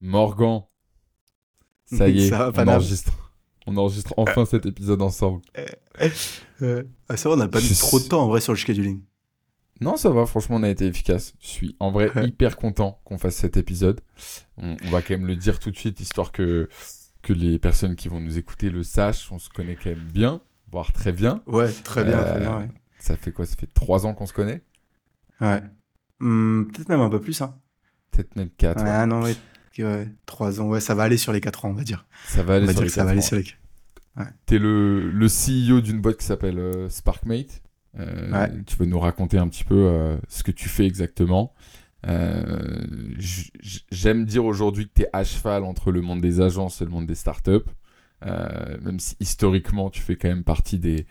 Morgan. Ça y est, Ça va, on enregistre. On enregistre enfin cet épisode ensemble. Euh, ah, ça va, on n'a pas mis trop de temps en vrai sur le scheduling. Non, ça va, franchement, on a été efficace. Je suis en vrai Ouais. hyper content qu'on fasse cet épisode. On, on va quand même le dire tout de suite, histoire que, que les personnes qui vont nous écouter le sachent. On se connaît quand même bien, voire très bien. Ouais, très bien, Euh, très bien. Ouais. Ça fait quoi? Ça fait trois ans qu'on se connaît? Ouais. Hmm, Peut-être même un peu plus, hein. Peut-être même quatre. Ouais. ah non, ouais. Ouais. Trois ans, ouais, ça va aller sur les quatre ans, on va dire. Ça va aller va sur les ça va quatre aller ans. sur les T'es le, le CEO d'une boîte qui s'appelle euh, Sparkmate. Euh, Ouais. Tu veux nous raconter un petit peu euh, ce que tu fais exactement. J'aime dire aujourd'hui que tu es à cheval entre le monde des agences et le monde des startups. Même si historiquement, tu fais quand même partie des,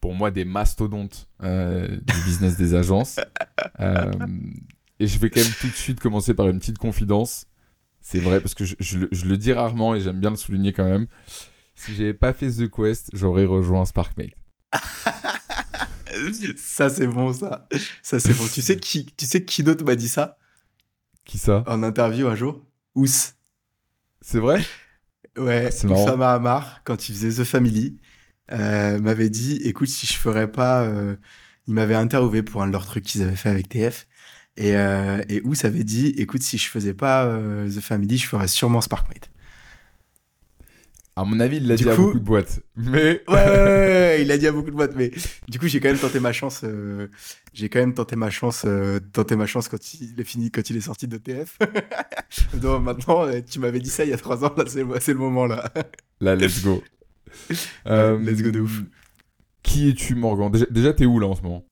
pour moi, des mastodontes du business des agences. Et je vais quand même tout de suite commencer par une petite confidence. C'est vrai, parce que je, je le- je le dis rarement et j'aime bien le souligner quand même. Si j'avais pas fait The Quest, j'aurais rejoint Sparkmate. Ça, c'est bon, ça. Ça, c'est bon. tu sais qui, tu sais qui d'autre m'a dit ça? Qui ça? En interview un jour? Ous. C'est vrai? Ouais, Ah. Oussama Hamar, quand il faisait The Family, euh, m'avait dit écoute, si je ferais pas. euh, il m'avait interviewé pour un de leurs trucs qu'ils avaient fait avec TF. Et, euh, et Ous avait dit écoute, si je faisais pas euh, The Family, je ferais sûrement Sparkmate. À mon avis, il l'a dit à coup- beaucoup de boîtes. Mais Ouais, ouais, ouais, ouais, il a dit à beaucoup de boîtes, mais du coup, j'ai quand même tenté ma chance. euh, j'ai quand même tenté ma chance, euh, tenté ma chance quand il est fini, quand il est sorti de TF. Donc maintenant, euh, tu m'avais dit ça il y a trois ans, là, c'est le, c'est le moment là. là, let's go. Euh, let's go de ouf. Qui es-tu, Morgan? Déjà, déjà, t'es où là en ce moment?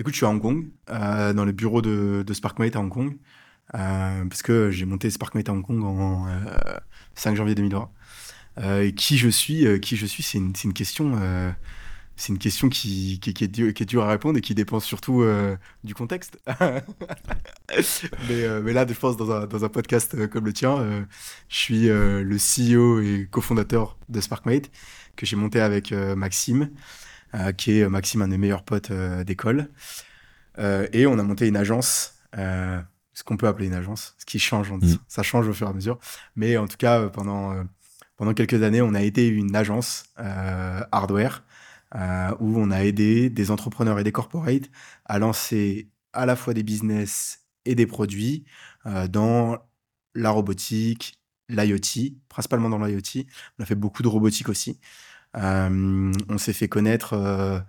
Écoute, je suis à Hong Kong, euh, dans le bureau de, Sparkmate à Hong Kong, euh, parce que j'ai monté Sparkmate à Hong Kong en euh, 5 janvier 2020. Euh, et qui je suis, euh, qui je suis, c'est une, question, euh, c'est une question qui, est dure, à répondre et qui dépend surtout euh, du contexte. mais, euh, là, je pense dans un, podcast euh, comme le tien, euh, je suis euh, le CEO et cofondateur de Sparkmate que j'ai monté avec euh, Maxime, euh, qui est euh, Maxime, un des meilleurs potes euh, d'école. Euh, et on a monté une agence, euh, ce qu'on peut appeler une agence, ce qui change, on dit. Mm. ça change au fur et à mesure. Mais en tout cas, euh, pendant, euh, pendant quelques années, on a été une agence euh, hardware euh, où on a aidé des entrepreneurs et des corporates à lancer à la fois des business et des produits euh, dans la robotique, l'IoT, principalement dans l'IoT. On a fait beaucoup de robotique aussi. Euh, on s'est fait connaître euh,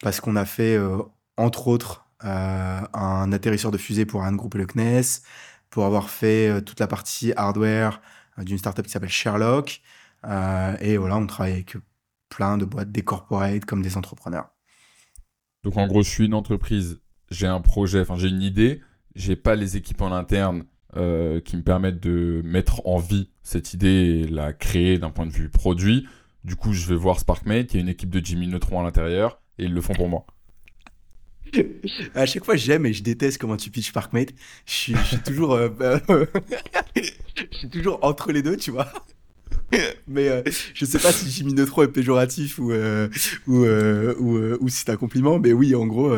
parce qu'on a fait, euh, entre autres, un atterrisseur de fusée pour un groupe le CNES, pour avoir fait toute la partie hardware d'une startup qui s'appelle Sherlock. Et voilà, on travaille avec plein de boîtes, des corporates comme des entrepreneurs. Donc en gros, je suis une entreprise, j'ai un projet, enfin j'ai une idée, j'ai pas les équipes en interne qui me permettent de mettre en vie cette idée et la créer d'un point de vue produit. Du coup, je vais voir Sparkmate, y a une équipe de Jimmy Neutron à l'intérieur et ils le font pour moi. À chaque fois, j'aime et je déteste comment tu pitches Parkmate. Je suis, toujours, euh, euh, je suis toujours entre les deux, tu vois. Mais euh, je sais pas si Jimmy Neutron est péjoratif ou euh, ou, euh, ou, si c'est un compliment. Mais oui, en gros,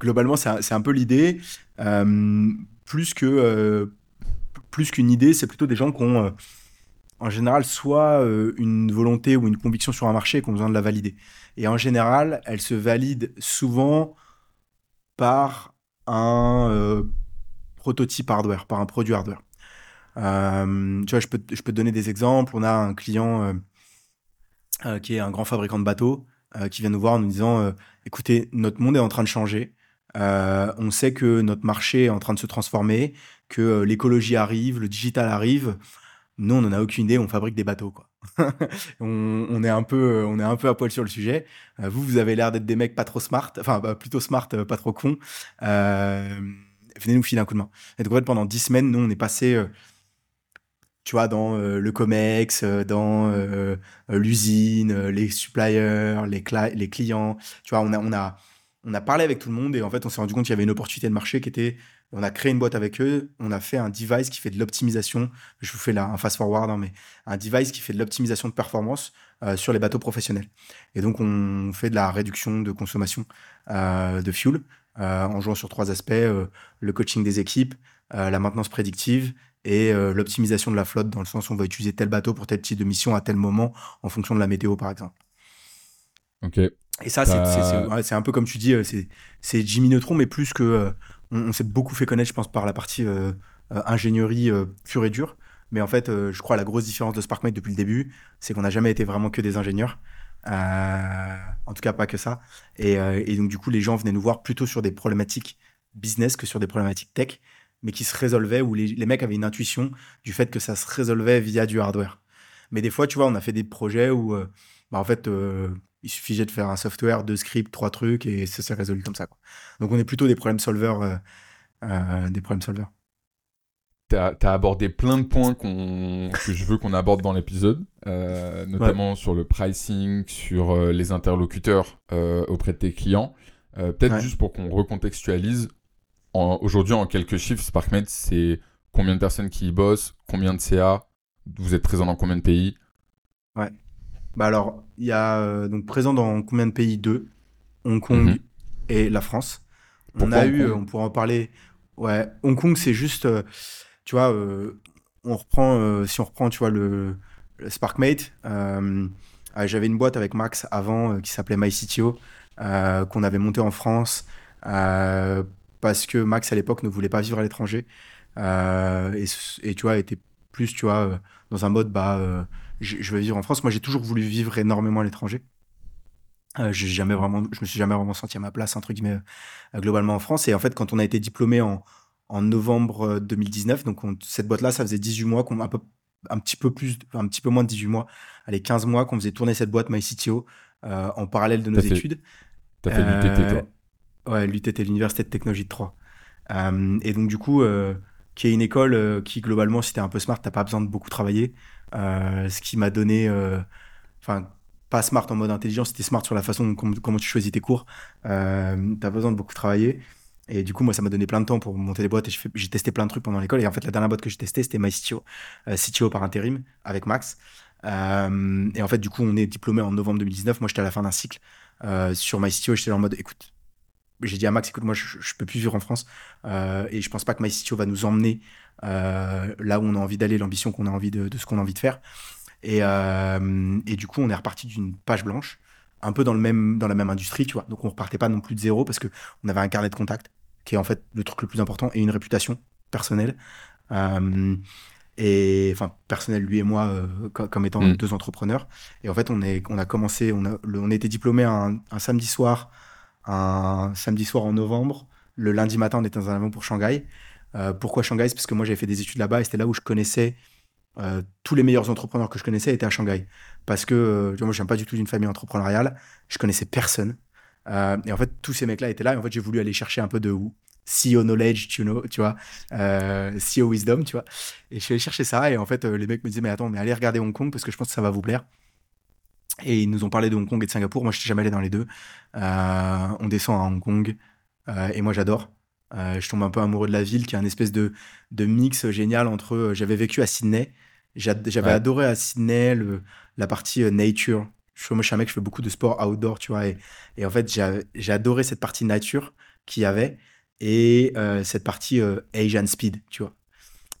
globalement, c'est un, peu l'idée. Plus que plus qu'une idée, c'est plutôt des gens qui ont, en général, soit euh, une volonté ou une conviction sur un marché et qui ont besoin de la valider. Et en général, elle se valide souvent par un euh, prototype hardware, par un produit hardware. Euh, tu vois, je peux, je donner des exemples. On a un client qui est un grand fabricant de bateaux qui vient nous voir en nous disant écoutez, notre monde est en train de changer. On sait que notre marché est en train de se transformer, que l'écologie arrive, le digital arrive. Nous, on n'en a aucune idée, on fabrique des bateaux, quoi. on, est un peu, on est un peu à poil sur le sujet. Euh, vous, vous avez l'air d'être des mecs pas trop smart, enfin plutôt smart, euh, pas trop cons. Euh, venez nous filer un coup de main. Et donc en fait, pendant dix semaines, nous, on est passé, tu vois, dans le Comex, dans l'usine, les suppliers, les, les clients. Tu vois, on a, on a, on a parlé avec tout le monde et en fait, on s'est rendu compte qu'il y avait une opportunité de marché qui était. On a créé une boîte avec eux, on a fait un device qui fait de l'optimisation. Je vous fais là un fast forward, hein, mais un device qui fait de l'optimisation de performance euh, sur les bateaux professionnels. Et donc, on fait de la réduction de consommation euh, de fuel euh, en jouant sur trois aspects le coaching des équipes, la maintenance prédictive et l'optimisation de la flotte dans le sens où on va utiliser tel bateau pour tel type de mission à tel moment en fonction de la météo par exemple. Ok. Et ça, c'est un peu comme tu dis, c'est Jimmy Neutron, mais plus que. On, s'est beaucoup fait connaître, je pense, par la partie ingénierie pure et dure. Mais en fait, je crois la grosse différence de SparkMate depuis le début, c'est qu'on n'a jamais été vraiment que des ingénieurs. en tout cas, pas que ça. Et, donc, du coup, les gens venaient nous voir plutôt sur des problématiques business que sur des problématiques tech mais qui se résolvait, où les, les, mecs avaient une intuition du fait que ça se résolvait via du hardware. Mais des fois, tu vois, on a fait des projets où, euh, bah, en fait, euh, il suffisait de faire un software, deux scripts, trois trucs, et ça s'est résolu comme ça. Quoi. Donc, on est plutôt des problèmes solvers. Euh, des problèmes solvers. Tu as, abordé plein de points que je veux qu'on aborde dans l'épisode, notamment sur le pricing, sur les interlocuteurs auprès de tes clients. Peut-être juste pour qu'on recontextualise, Aujourd'hui, en quelques chiffres, SparkMate, c'est combien de personnes qui y bossent, combien de CA, vous êtes présent dans combien de pays? Ouais. Bah alors, il y a euh, donc présent dans combien de pays Deux? Hong Kong mhm. et la France. on a eu, on pourra en parler. Ouais, Hong Kong, c'est juste, euh, tu vois, euh, on reprend, si on reprend, tu vois, le, SparkMate. J'avais une boîte avec Max avant qui s'appelait MyCTO, qu'on avait monté en France parce que Max à l'époque ne voulait pas vivre à l'étranger euh, et, tu vois était plus tu vois euh, dans un mode bah euh, je, veux vivre en France. Moi j'ai toujours voulu vivre énormément à l'étranger. j'ai jamais vraiment, je me suis jamais vraiment senti à ma place entre guillemets globalement en France. Et en fait quand on a été diplômé en, en novembre 2019, donc cette boîte là ça faisait 18 mois qu'on un peu un petit peu plus, un petit peu moins de 18 mois, allez 15 mois qu'on faisait tourner cette boîte MyCTO en parallèle de nos études. T'as fait l'UTT toi Ouais, l'UTT, l'Université de Technologie de Troyes. Euh, et donc, du coup, euh, qui est une école euh, qui, globalement, si t'es un peu smart, t'as pas besoin de beaucoup travailler. ce qui m'a donné. Enfin, pas smart en mode intelligent, c'était smart sur la façon dont, comment tu choisis tes cours. t'as pas besoin de beaucoup travailler. Et du coup, moi, ça m'a donné plein de temps pour monter les boîtes et j'ai testé plein de trucs pendant l'école. Et en fait, la dernière boîte que j'ai testée, c'était MyCTO, CTO par intérim avec Max. et en fait, du coup, on est diplômé en novembre 2019. Moi, j'étais à la fin d'un cycle sur MyCTO. J'étais en mode, écoute, j'ai dit à Max, écoute, moi, je, je peux plus vivre en France euh, et je pense pas que MyCTO va nous emmener euh, là où on a envie d'aller, l'ambition qu'on a envie de, de ce qu'on a envie de faire. Et, euh, et, du coup, on est reparti d'une page blanche, un peu dans, le même, dans la même industrie, tu vois. Donc, on repartait pas non plus de zéro parce que on avait un carnet de contact, qui est en fait le truc le plus important, et une réputation personnelle. Et enfin personnel lui et moi comme étant mm. deux entrepreneurs et en fait on est on a commencé on a on était diplômé un, un samedi soir un samedi soir en novembre. Le lundi matin, on était dans un avion pour Shanghai. Euh, pourquoi Shanghai? C'est parce que moi, j'avais fait des études là-bas et c'était là où je connaissais euh, tous les meilleurs entrepreneurs que je connaissais étaient à Shanghai. Parce que euh, moi, je viens pas du tout d'une famille entrepreneuriale. Je connaissais personne. et en fait, tous ces mecs-là étaient là. Et en fait, j'ai voulu aller chercher un peu de CEO knowledge, tu, know, tu vois, CEO wisdom, tu vois. Et je suis allé chercher ça. Et en fait, les mecs me disaient, mais attends, mais allez regarder Hong Kong parce que je pense que ça va vous plaire. Et ils nous ont parlé de Hong Kong et de Singapour. Moi, je suis jamais allé dans les deux. Euh, on descend à Hong Kong euh, et moi, j'adore. Euh, je tombe un peu amoureux de la ville, qui est un espèce de, de mix génial entre. J'avais vécu à Sydney. J'avais adoré à Sydney le, la partie nature. Je, moi, je suis un mec, je fais beaucoup de sport outdoor, tu vois. Et, et en fait, j'ai adoré cette partie nature qu'il y avait et cette partie Asian speed, tu vois.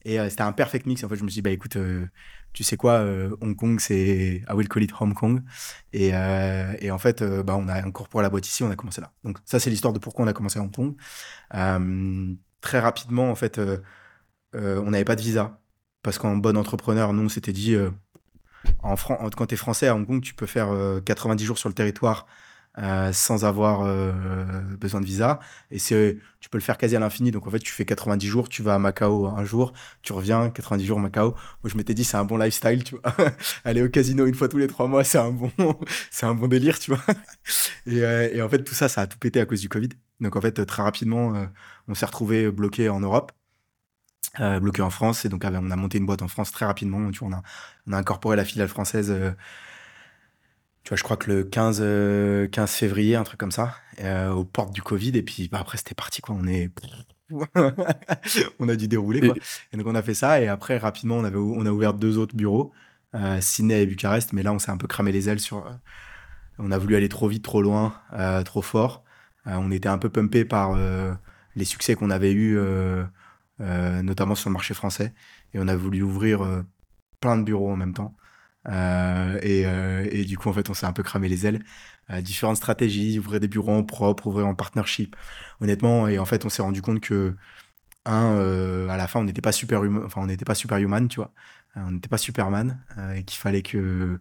Et c'était un perfect mix. En fait, je me suis dit, bah écoute, tu sais quoi, euh, Hong Kong, c'est I will call it Hong Kong. Et, euh, en fait, euh, bah, on a encore pour la boîte ici, on a commencé là. Donc ça, c'est l'histoire de pourquoi on a commencé à Hong Kong. très rapidement, en fait, on n'avait pas de visa. Parce qu'en bon entrepreneur, nous, on s'était dit, en quand tu es français à Hong Kong, tu peux faire 90 jours sur le territoire euh, sans avoir euh, besoin de visa. Et c'est, tu peux le faire quasi à l'infini. Donc en fait, tu fais 90 jours, tu vas à Macao un jour, tu reviens, 90 jours à Macao. Moi, je m'étais dit, c'est un bon lifestyle, tu vois. Aller au casino une fois tous les trois mois, c'est un bon, c'est un bon délire, tu vois. Et, euh, et, en fait, tout ça, ça a tout pété à cause du Covid. Donc en fait, très rapidement, on s'est retrouvé bloqué en Europe. bloqué en France et donc on a monté une boîte en France très rapidement tu vois, on a, on a incorporé la filiale française tu vois, je crois que le 15, 15 euh, février, un truc comme ça, euh, aux portes du Covid. Et puis bah, après, c'était parti, quoi. On est. on a dû dérouler, quoi. Et... donc, on a fait ça. Et après, rapidement, on, avait, on a ouvert deux autres bureaux, euh, Sydney et Bucarest. Mais là, on s'est un peu cramé les ailes sur. on a voulu aller trop vite, trop loin, trop fort. on était un peu pumpé par les succès qu'on avait eus, notamment sur le marché français. et on a voulu ouvrir plein de bureaux en même temps. Et, et, du coup, en fait, on s'est un peu cramé les ailes. différentes stratégies, ouvrir des bureaux en propre, ouvrir en partnership. Honnêtement, et en fait, on s'est rendu compte que un, à la fin, on n'était pas super humain, enfin, on n'était pas super human, tu vois. on n'était pas Superman et qu'il fallait que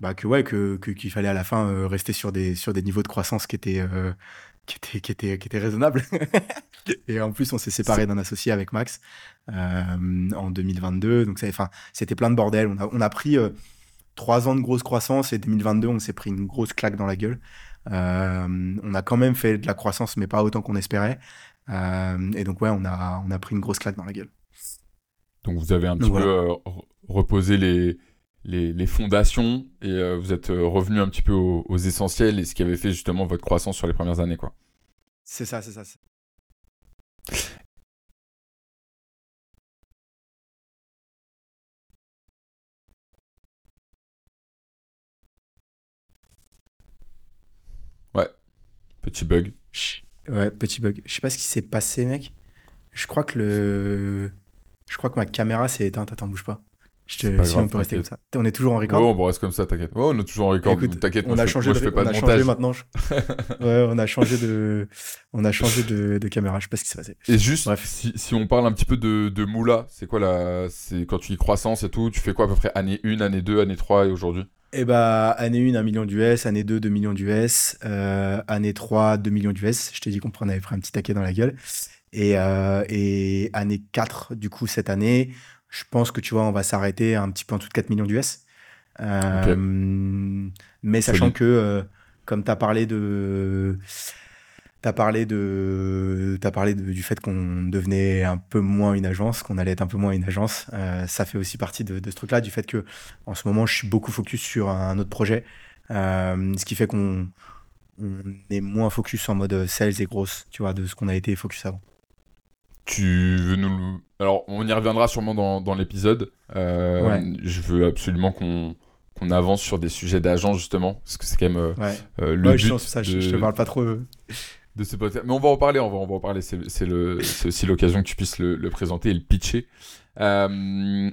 bah que ouais que qu'il fallait à la fin euh, rester sur des sur des niveaux de croissance qui étaient euh, qui étaient raisonnables et en plus on s'est séparé d'un associé avec Max euh, en 2022 donc c'était plein de bordel. On a on a pris trois ans de grosse croissance et 2022 on s'est pris une grosse claque dans la gueule. On a quand même fait de la croissance mais pas autant qu'on espérait. Et donc ouais on a on a pris une grosse claque dans la gueule. Donc vous avez un petit peu reposé les les, fondations et euh, vous êtes euh, revenu un petit peu aux, essentiels et ce qui avait fait justement votre croissance sur les premières années. quoi. C'est ça, c'est ça. Ouais, petit bug. Ouais, petit bug. Je sais pas ce qui s'est passé, mec. Je crois que le. Je crois que ma caméra s'est éteinte. Attends, bouge pas. Je te... si on peut rester comme ça. On est toujours en record. Oh, on reste comme ça, t'inquiète. Oh, on est toujours en record. T'inquiète, on a changé de, on a changé maintenant. ouais, on a changé de, on a changé de, de caméra. Je sais pas ce qui s'est passé. Et juste, Bref. Si, si, on parle un petit peu de, de Moula, c'est quoi la, c'est quand tu dis croissance et tout, tu fais quoi à peu près année 1, année 2, année 3 et aujourd'hui? Eh bah, année 1, 1 million d'US, année 2, 2 millions d'US, euh, année 3, 2 millions d'US. Je t'ai dit qu'on avait pris un petit taquet dans la gueule. Et, euh, et année 4, du coup, cette année, je pense que tu vois, on va s'arrêter un petit peu en dessous de 4 millions d'US. Euh, mais sachant que, euh, comme tu as parlé de. Tu as parlé, de, as parlé du fait qu'on devenait un peu moins une agence, qu'on allait être un peu moins une agence. Euh, ça fait aussi partie de, ce truc-là, du fait que en ce moment, je suis beaucoup focus sur un autre projet. ce qui fait qu'on est moins focus en mode sales et grosse, tu vois, de ce qu'on a été focus avant. Tu veux nous. Alors, on y reviendra sûrement dans, dans l'épisode. Euh, je veux absolument qu'on qu'on avance sur des sujets d'agence, justement, parce que c'est quand même euh, euh, le but. Je, ça, je, te parle pas trop. De ce podcast. Mais on va en parler, on va, on va en parler. C'est aussi l'occasion que tu puisses le, le, présenter et le pitcher. dans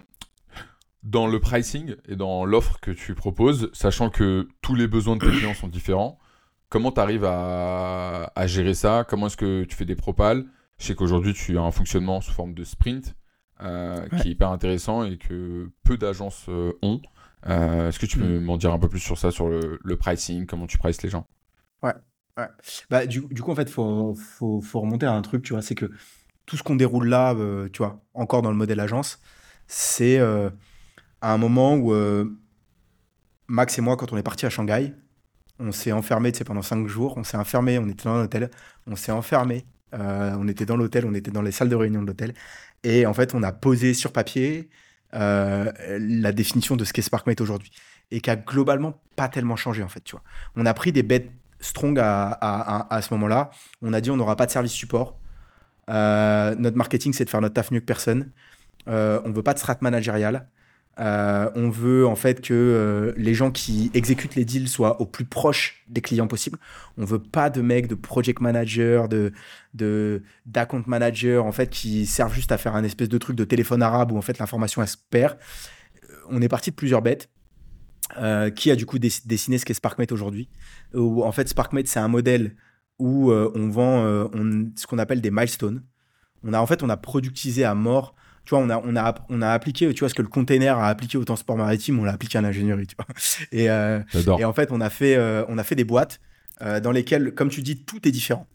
le pricing et dans l'offre que tu proposes, sachant que tous les besoins de tes clients sont différents, comment tu arrives à, à, gérer ça? Comment est-ce que tu fais des propales? Je sais qu'aujourd'hui, tu as un fonctionnement sous forme de sprint euh, qui est hyper intéressant et que peu d'agences euh, ont. Euh, est-ce que tu peux mm. m'en dire un peu plus sur ça, sur le, pricing, comment tu prices les gens? Ouais. ouais. Bah, du, coup, en fait, il faut, faut, faut, remonter à un truc, tu vois, c'est que tout ce qu'on déroule là, tu vois, encore dans le modèle agence, c'est à un moment où Max et moi, quand on est parti à Shanghai, on s'est enfermé, tu sais, pendant cinq jours, on s'est enfermé, on était dans un hôtel, on s'est enfermé euh, on était dans l'hôtel, on était dans les salles de réunion de l'hôtel. Et en fait, on a posé sur papier euh, la définition de ce qu'est SparkMate aujourd'hui. Et qui a globalement pas tellement changé, en fait. On a pris des bêtes strong à, ce moment-là. On a dit on n'aura pas de service support. Euh, notre marketing, c'est de faire notre taf mieux que personne. on veut pas de strat managérial. Euh, on veut en fait que euh, les gens qui exécutent les deals soient au plus proche des clients possible. On veut pas de mecs de project manager, de de d'account manager en fait qui servent juste à faire un espèce de truc de téléphone arabe où en fait l'information elle se perd. On est parti de plusieurs bêtes. Euh, qui a du coup dessiné ce qu'est SparkMate aujourd'hui? En fait SparkMate c'est un modèle où on vend ce qu'on appelle des milestones. On a en fait on a productisé à mort tu vois, on a, on a, on a appliqué, tu vois, ce que le container a appliqué au transport maritime, on l'a appliqué à l'ingénierie, tu vois. Et, euh, et, en fait, on a fait, euh, on a fait des boîtes euh, dans lesquelles, comme tu dis, tout est différent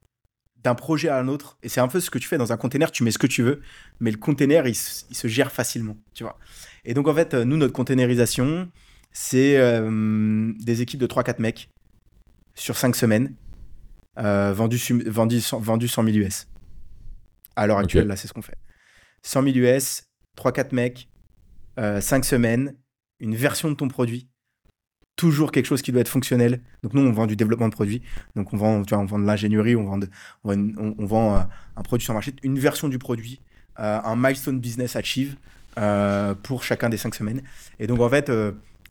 d'un projet à un autre. Et c'est un peu ce que tu fais dans un container, tu mets ce que tu veux, mais le container, il, se gère facilement, tu vois. Et donc, en fait, nous, notre containerisation, c'est des équipes de 3-4 mecs sur 5 semaines, vendus, vendus, vendus 100 000 US. À l'heure actuelle, là, c'est ce qu'on fait. 100 000 US, 3-4 mecs, 5 euh, semaines, une version de ton produit. Toujours quelque chose qui doit être fonctionnel. Donc nous, on vend du développement de produits. Donc on vend, tu de l'ingénierie, on vend, on, euh, un produit sur le marché, une version du produit, euh, un milestone business achieve pour chacun des 5 semaines. Et donc en fait,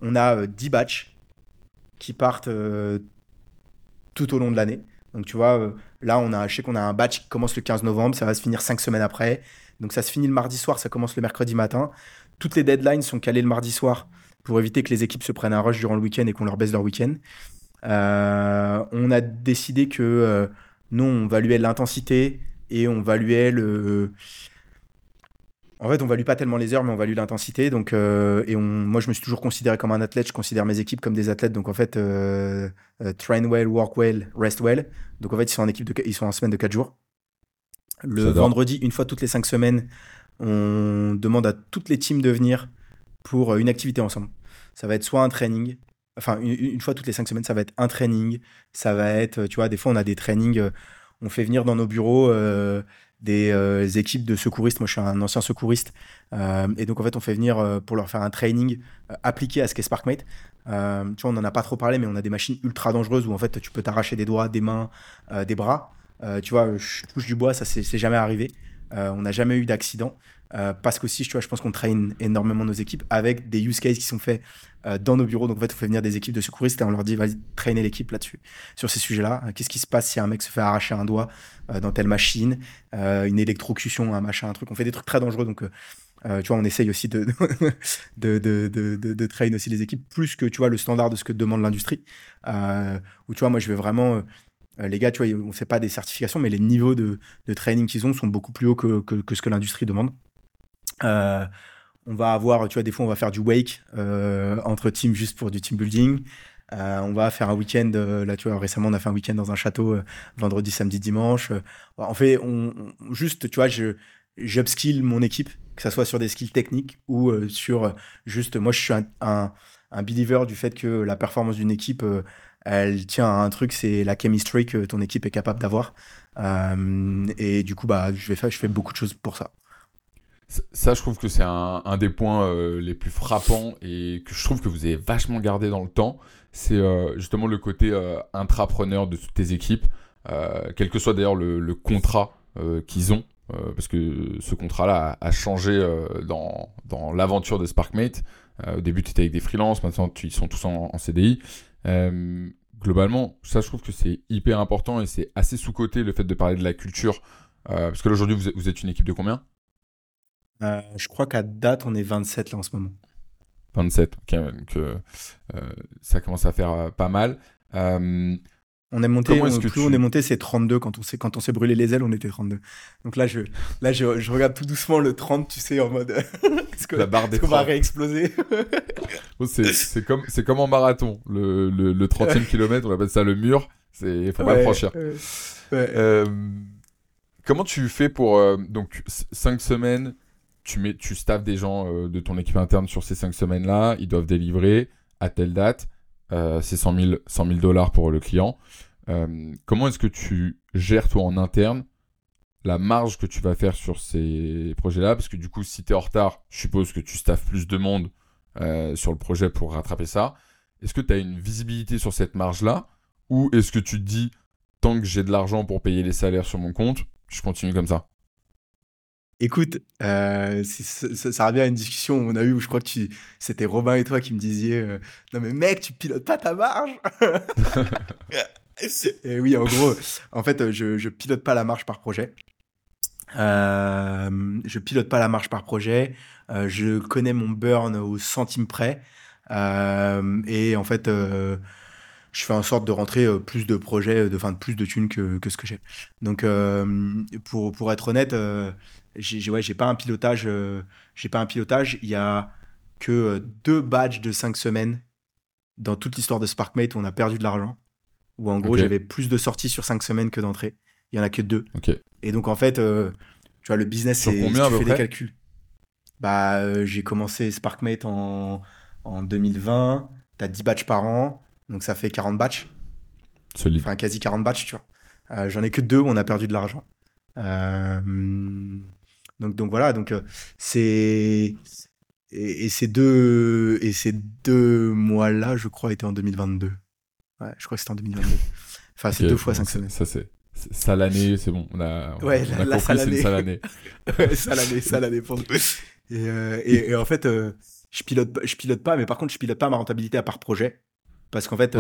on a 10 batchs qui partent tout au long de l'année. Donc tu vois, là, on a, je sais qu'on a un batch qui commence le 15 novembre, ça va se finir 5 semaines après Donc ça se finit le mardi soir, ça commence le mercredi matin. Toutes les deadlines sont calées le mardi soir pour éviter que les équipes se prennent un rush durant le week-end et qu'on leur baisse leur week-end. Euh, on a décidé que euh, nous, on valuait l'intensité et on valuait le. En fait, on value pas tellement les heures, mais on value l'intensité. Donc, euh, et moi, je me suis toujours considéré comme un athlète. Je considère mes équipes comme des athlètes. Donc, en fait, train well, work well, rest well. Donc, en fait, ils sont en équipe de, ils sont en semaine de 4 jours. Le vendredi, une fois toutes les 5 semaines, on demande à toutes les teams de venir pour une activité ensemble. Ça va être soit un training, enfin une, fois toutes les cinq semaines, ça va être un training. Ça va être, tu vois, des fois on a des trainings, euh, on fait venir dans nos bureaux euh, des euh, équipes de secouristes. Moi je suis un ancien secouriste. et donc en fait on fait venir pour leur faire un training appliqué à ce qu'est SparkMate. tu vois, on n'en a pas trop parlé, mais on a des machines ultra dangereuses où en fait tu peux t'arracher des doigts, des mains, des bras. Tu vois, je touche du bois, ça c'est jamais arrivé. on n'a jamais eu d'accident. Euh, parce qu'aussi, tu vois, je pense qu'on traîne énormément nos équipes avec des use cases qui sont faits euh, dans nos bureaux. Donc, en fait, on fait venir des équipes de secouristes et on leur dit, vas-y, traîner l'équipe là-dessus, sur ces sujets-là. Euh, qu'est-ce qui se passe si un mec se fait arracher un doigt dans telle machine, une électrocution, un machin, un truc. On fait des trucs très dangereux. Donc, tu vois, on essaye aussi de, de, de, de, de, train aussi les équipes plus que, tu vois, le standard de ce que demande l'industrie. où, tu vois, moi, je vais vraiment les gars, tu vois, on ne fait pas des certifications, mais les niveaux de, de training qu'ils ont sont beaucoup plus hauts que, que, ce que l'industrie demande. Euh, on va avoir, tu vois, des fois, on va faire du wake euh, entre teams juste pour du team building. Euh, on va faire un week-end, là tu vois, récemment on a fait un week-end dans un château, vendredi, samedi, dimanche. en fait, on, juste, tu vois, je, j'upskill mon équipe, que ce soit sur des skills techniques ou sur juste, moi je suis un, un, believer du fait que la performance d'une équipe, elle tient à un truc, c'est la chemistry que ton équipe est capable d'avoir. et du coup, bah, je, fais beaucoup de choses pour ça. Ça, je trouve que c'est un, des points euh, les plus frappants et que je trouve que vous avez vachement gardé dans le temps. C'est euh, justement le côté euh, intrapreneur de toutes tes équipes, quel que soit d'ailleurs le, contrat qu'ils ont, parce que ce contrat-là a, changé dans, dans l'aventure de SparkMate. au début, tu étais avec des freelances, maintenant, ils sont tous en, CDI. Globalement, ça, je trouve que c'est hyper important et c'est assez sous-côté le fait de parler de la culture. parce que là, aujourd'hui, vous êtes une équipe de combien? Euh, je crois qu'à date, on est 27 là en ce moment. 27, ok, donc euh, ça commence à faire euh, pas mal. On est monté, on, plus on est monté, c'est 32. Quand on s'est quand on s'est brûlé les ailes, on était 32. Donc là, je là je, je regarde tout doucement le 30, tu sais, en mode est-ce que la barre des qu'on va réexploser? C'est comme c'est comme en marathon, le, le, le 30e kilomètre, on appelle ça le mur. C'est faut pas le franchir. comment tu fais pour donc 5 semaines tu, mets, tu staffes des gens euh, de ton équipe interne sur ces cinq semaines-là, ils doivent délivrer à telle date, euh, c'est 100 000, dollars pour le client. Euh, comment est-ce que tu gères toi en interne la marge que tu vas faire sur ces projets-là? Parce que du coup, si tu es en retard, je suppose que tu staffes plus de monde sur le projet pour rattraper ça. Est-ce que tu as une visibilité sur cette marge-là? Ou est-ce que tu te dis, tant que j'ai de l'argent pour payer les salaires sur mon compte, je continue comme ça? Écoute, euh, ça, revient à une discussion où on a eu où je crois que c'était Robin et toi qui me disiez euh, Non, mais mec, tu pilotes pas ta marge Et oui, en gros, en fait, je, je pilote pas la marge par projet. Euh, je pilote pas la marge par projet. Euh, je connais mon burn au centime près. et en fait, je fais en sorte de rentrer plus de projets, de, enfin, plus de thunes que, que ce que j'ai. Donc, pour, pour être honnête, j'ai ouais, pas un pilotage. Euh, j'ai pas un pilotage. Il y a que euh, deux badges de cinq semaines dans toute l'histoire de SparkMate où on a perdu de l'argent. Où en gros, j'avais plus de sorties sur cinq semaines que d'entrées. Il y en a que deux. Et donc en fait, euh, tu vois, le business, c'est tu fais des calculs? Bah, j'ai commencé SparkMate en, en 2020. Tu as 10 batchs par an. Donc ça fait 40 batchs. Solide. Enfin, quasi 40 batchs, tu vois. J'en ai que deux où on a perdu de l'argent. Euh, donc, donc voilà, donc euh, c'est. Et, ces deux, et ces deux mois-là, je crois, étaient en 2022. Ouais, je crois que c'était en 2022. Enfin, c'est deux fois cinq semaines. Ça, c'est. Ça l'année, c'est bon. On a, ouais, on a la, compris, c'est une année. ouais, l'année, ça l'année pour nous. Et, euh, et, en fait, euh, je pilote, je pilote pas, mais par contre, je pilote pas ma rentabilité à part projet. Parce qu'en fait,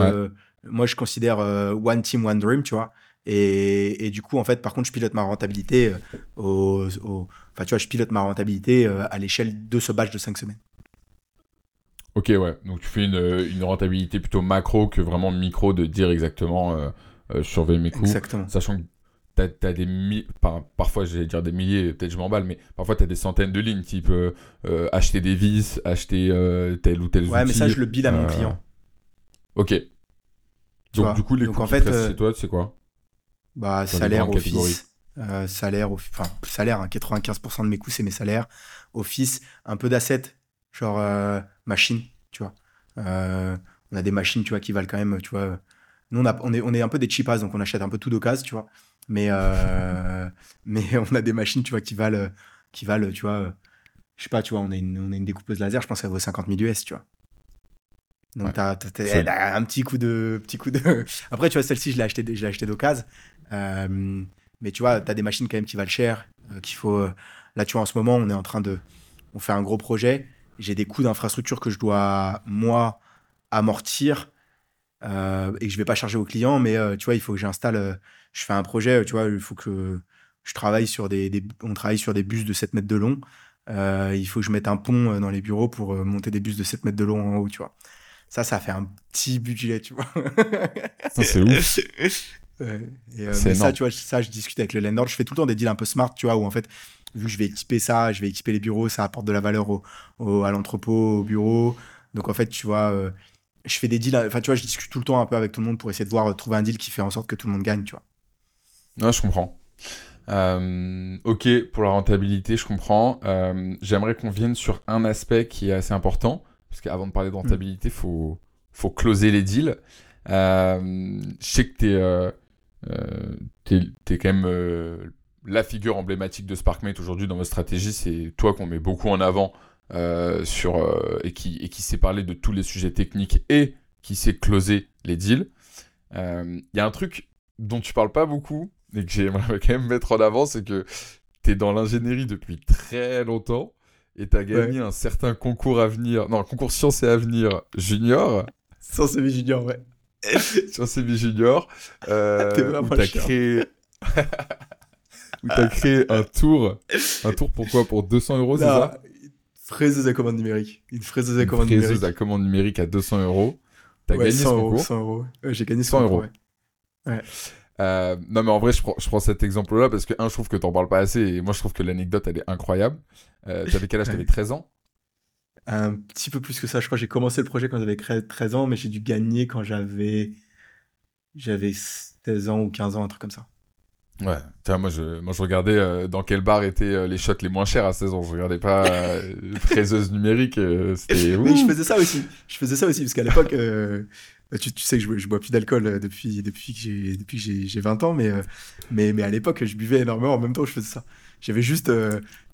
moi, je considère one team, one dream, tu vois. Et, du coup, en fait, par contre, je pilote ma rentabilité au, Enfin, tu vois, je pilote ma rentabilité à l'échelle de ce batch de 5 semaines. Ok, ouais. Donc tu fais une, rentabilité plutôt macro que vraiment micro de dire exactement euh, euh, surveiller mes coûts. Exactement. Sachant que tu as, des milliers, parfois j'allais dire des milliers, peut-être je m'emballe, mais parfois tu as des centaines de lignes, type euh, acheter des vis, acheter tel ou tel ouais, mais ça je le bille à mon client. Ok. Donc du coup les coûts en fait, chez toi, c'est quoi? Bah salaire, office. salaire, enfin salaire, 95% hein, de mes coûts c'est mes salaires. Office, un peu d'assets genre euh, machine, tu vois. Euh, on a des machines, tu vois, qui valent quand même, tu vois. Nous, on, a, on, est, on est un peu des cheapas, donc on achète un peu tout d'occasion, tu vois. Mais, euh, mais on a des machines, tu vois, qui valent, qui valent tu vois, je sais pas, tu vois, on a une, on a une découpeuse laser, je pense qu'elle vaut 50 000 US, tu vois. Donc, t'as, elle a un petit coup de. Petit coup de... Après, tu vois, celle-ci, je l'ai acheté, je acheté d'occasion. mais tu vois, tu as des machines quand même qui valent cher, qu'il faut. Là, tu vois, en ce moment, on est en train de. On fait un gros projet j'ai des coûts d'infrastructure que je dois, moi, amortir euh, et que je vais pas charger au client, mais euh, tu vois, il faut que j'installe, euh, je fais un projet, tu vois, il faut que je travaille sur des, on travaille sur des bus de 7 mètres de long. il faut que je mette un pont dans les bureaux pour monter des bus de 7 mètres de long en haut, tu vois. Ça, ça fait un petit budget, tu vois. ça, c'est ouf. Et, ça, tu vois, ça, je discute avec le landlord. Je fais tout le temps des deals un peu smart, tu vois, où en fait, vu que je vais équiper ça, je vais équiper les bureaux, ça apporte de la valeur au, à l'entrepôt, au bureau. Donc en fait, tu vois, euh, je fais des deals, enfin tu vois, je discute tout le temps un peu avec tout le monde pour essayer de voir, euh, trouver un deal qui fait en sorte que tout le monde gagne, tu vois. Non, je comprends. Euh, ok, pour la rentabilité, je comprends. J'aimerais qu'on vienne sur un aspect qui est assez important, parce qu'avant de parler de hmm. rentabilité, il faut, faut closer les deals. je sais que tu es, es, quand même la figure emblématique de SparkMate aujourd'hui dans votre stratégie, c'est toi qu'on met beaucoup en avant euh, sur, euh, et, qui, et qui sait parler de tous les sujets techniques et qui sait closer les deals. Il euh, y a un truc dont tu parles pas beaucoup et que j'aimerais quand même mettre en avant, c'est que tu es dans l'ingénierie depuis très longtemps et tu as gagné un certain concours à venir, non, concours Sciences et Avenir Junior. Sciences et Junior, ouais. Sciences et Junior. Euh, tu as créé. où tu as créé un tour. Un tour pourquoi Pour 200 euros, c'est ça? Fraiseuse à commande numérique. Une fraiseuse à commande numérique. Fraiseuse à commande numérique à 200 euros. T'as as gagné 100 ce concours 100 euros. j'ai gagné 100, euros. Ouais. Euh, non mais en vrai je prends, je prends cet exemple là parce que un je trouve que t'en parles pas assez et moi je trouve que l'anecdote elle est incroyable. Euh, t'avais quel âge? T'avais 13 ans? Un petit peu plus que ça je crois j'ai commencé le projet quand j'avais 13 ans mais j'ai dû gagner quand j'avais j'avais 16 ans ou 15 ans un truc comme ça. Ouais, moi je, moi je regardais euh, dans quel bar étaient euh, les shots les moins chers à 16 ans. Je regardais pas euh, fraiseuse numérique. c'était. Oui, je faisais ça aussi. Je faisais ça aussi parce qu'à l'époque, tu, tu, sais que je, je bois plus d'alcool depuis depuis que j'ai depuis que j'ai 20 ans, mais mais mais à l'époque je buvais énormément. En même temps, je faisais ça. J'avais juste,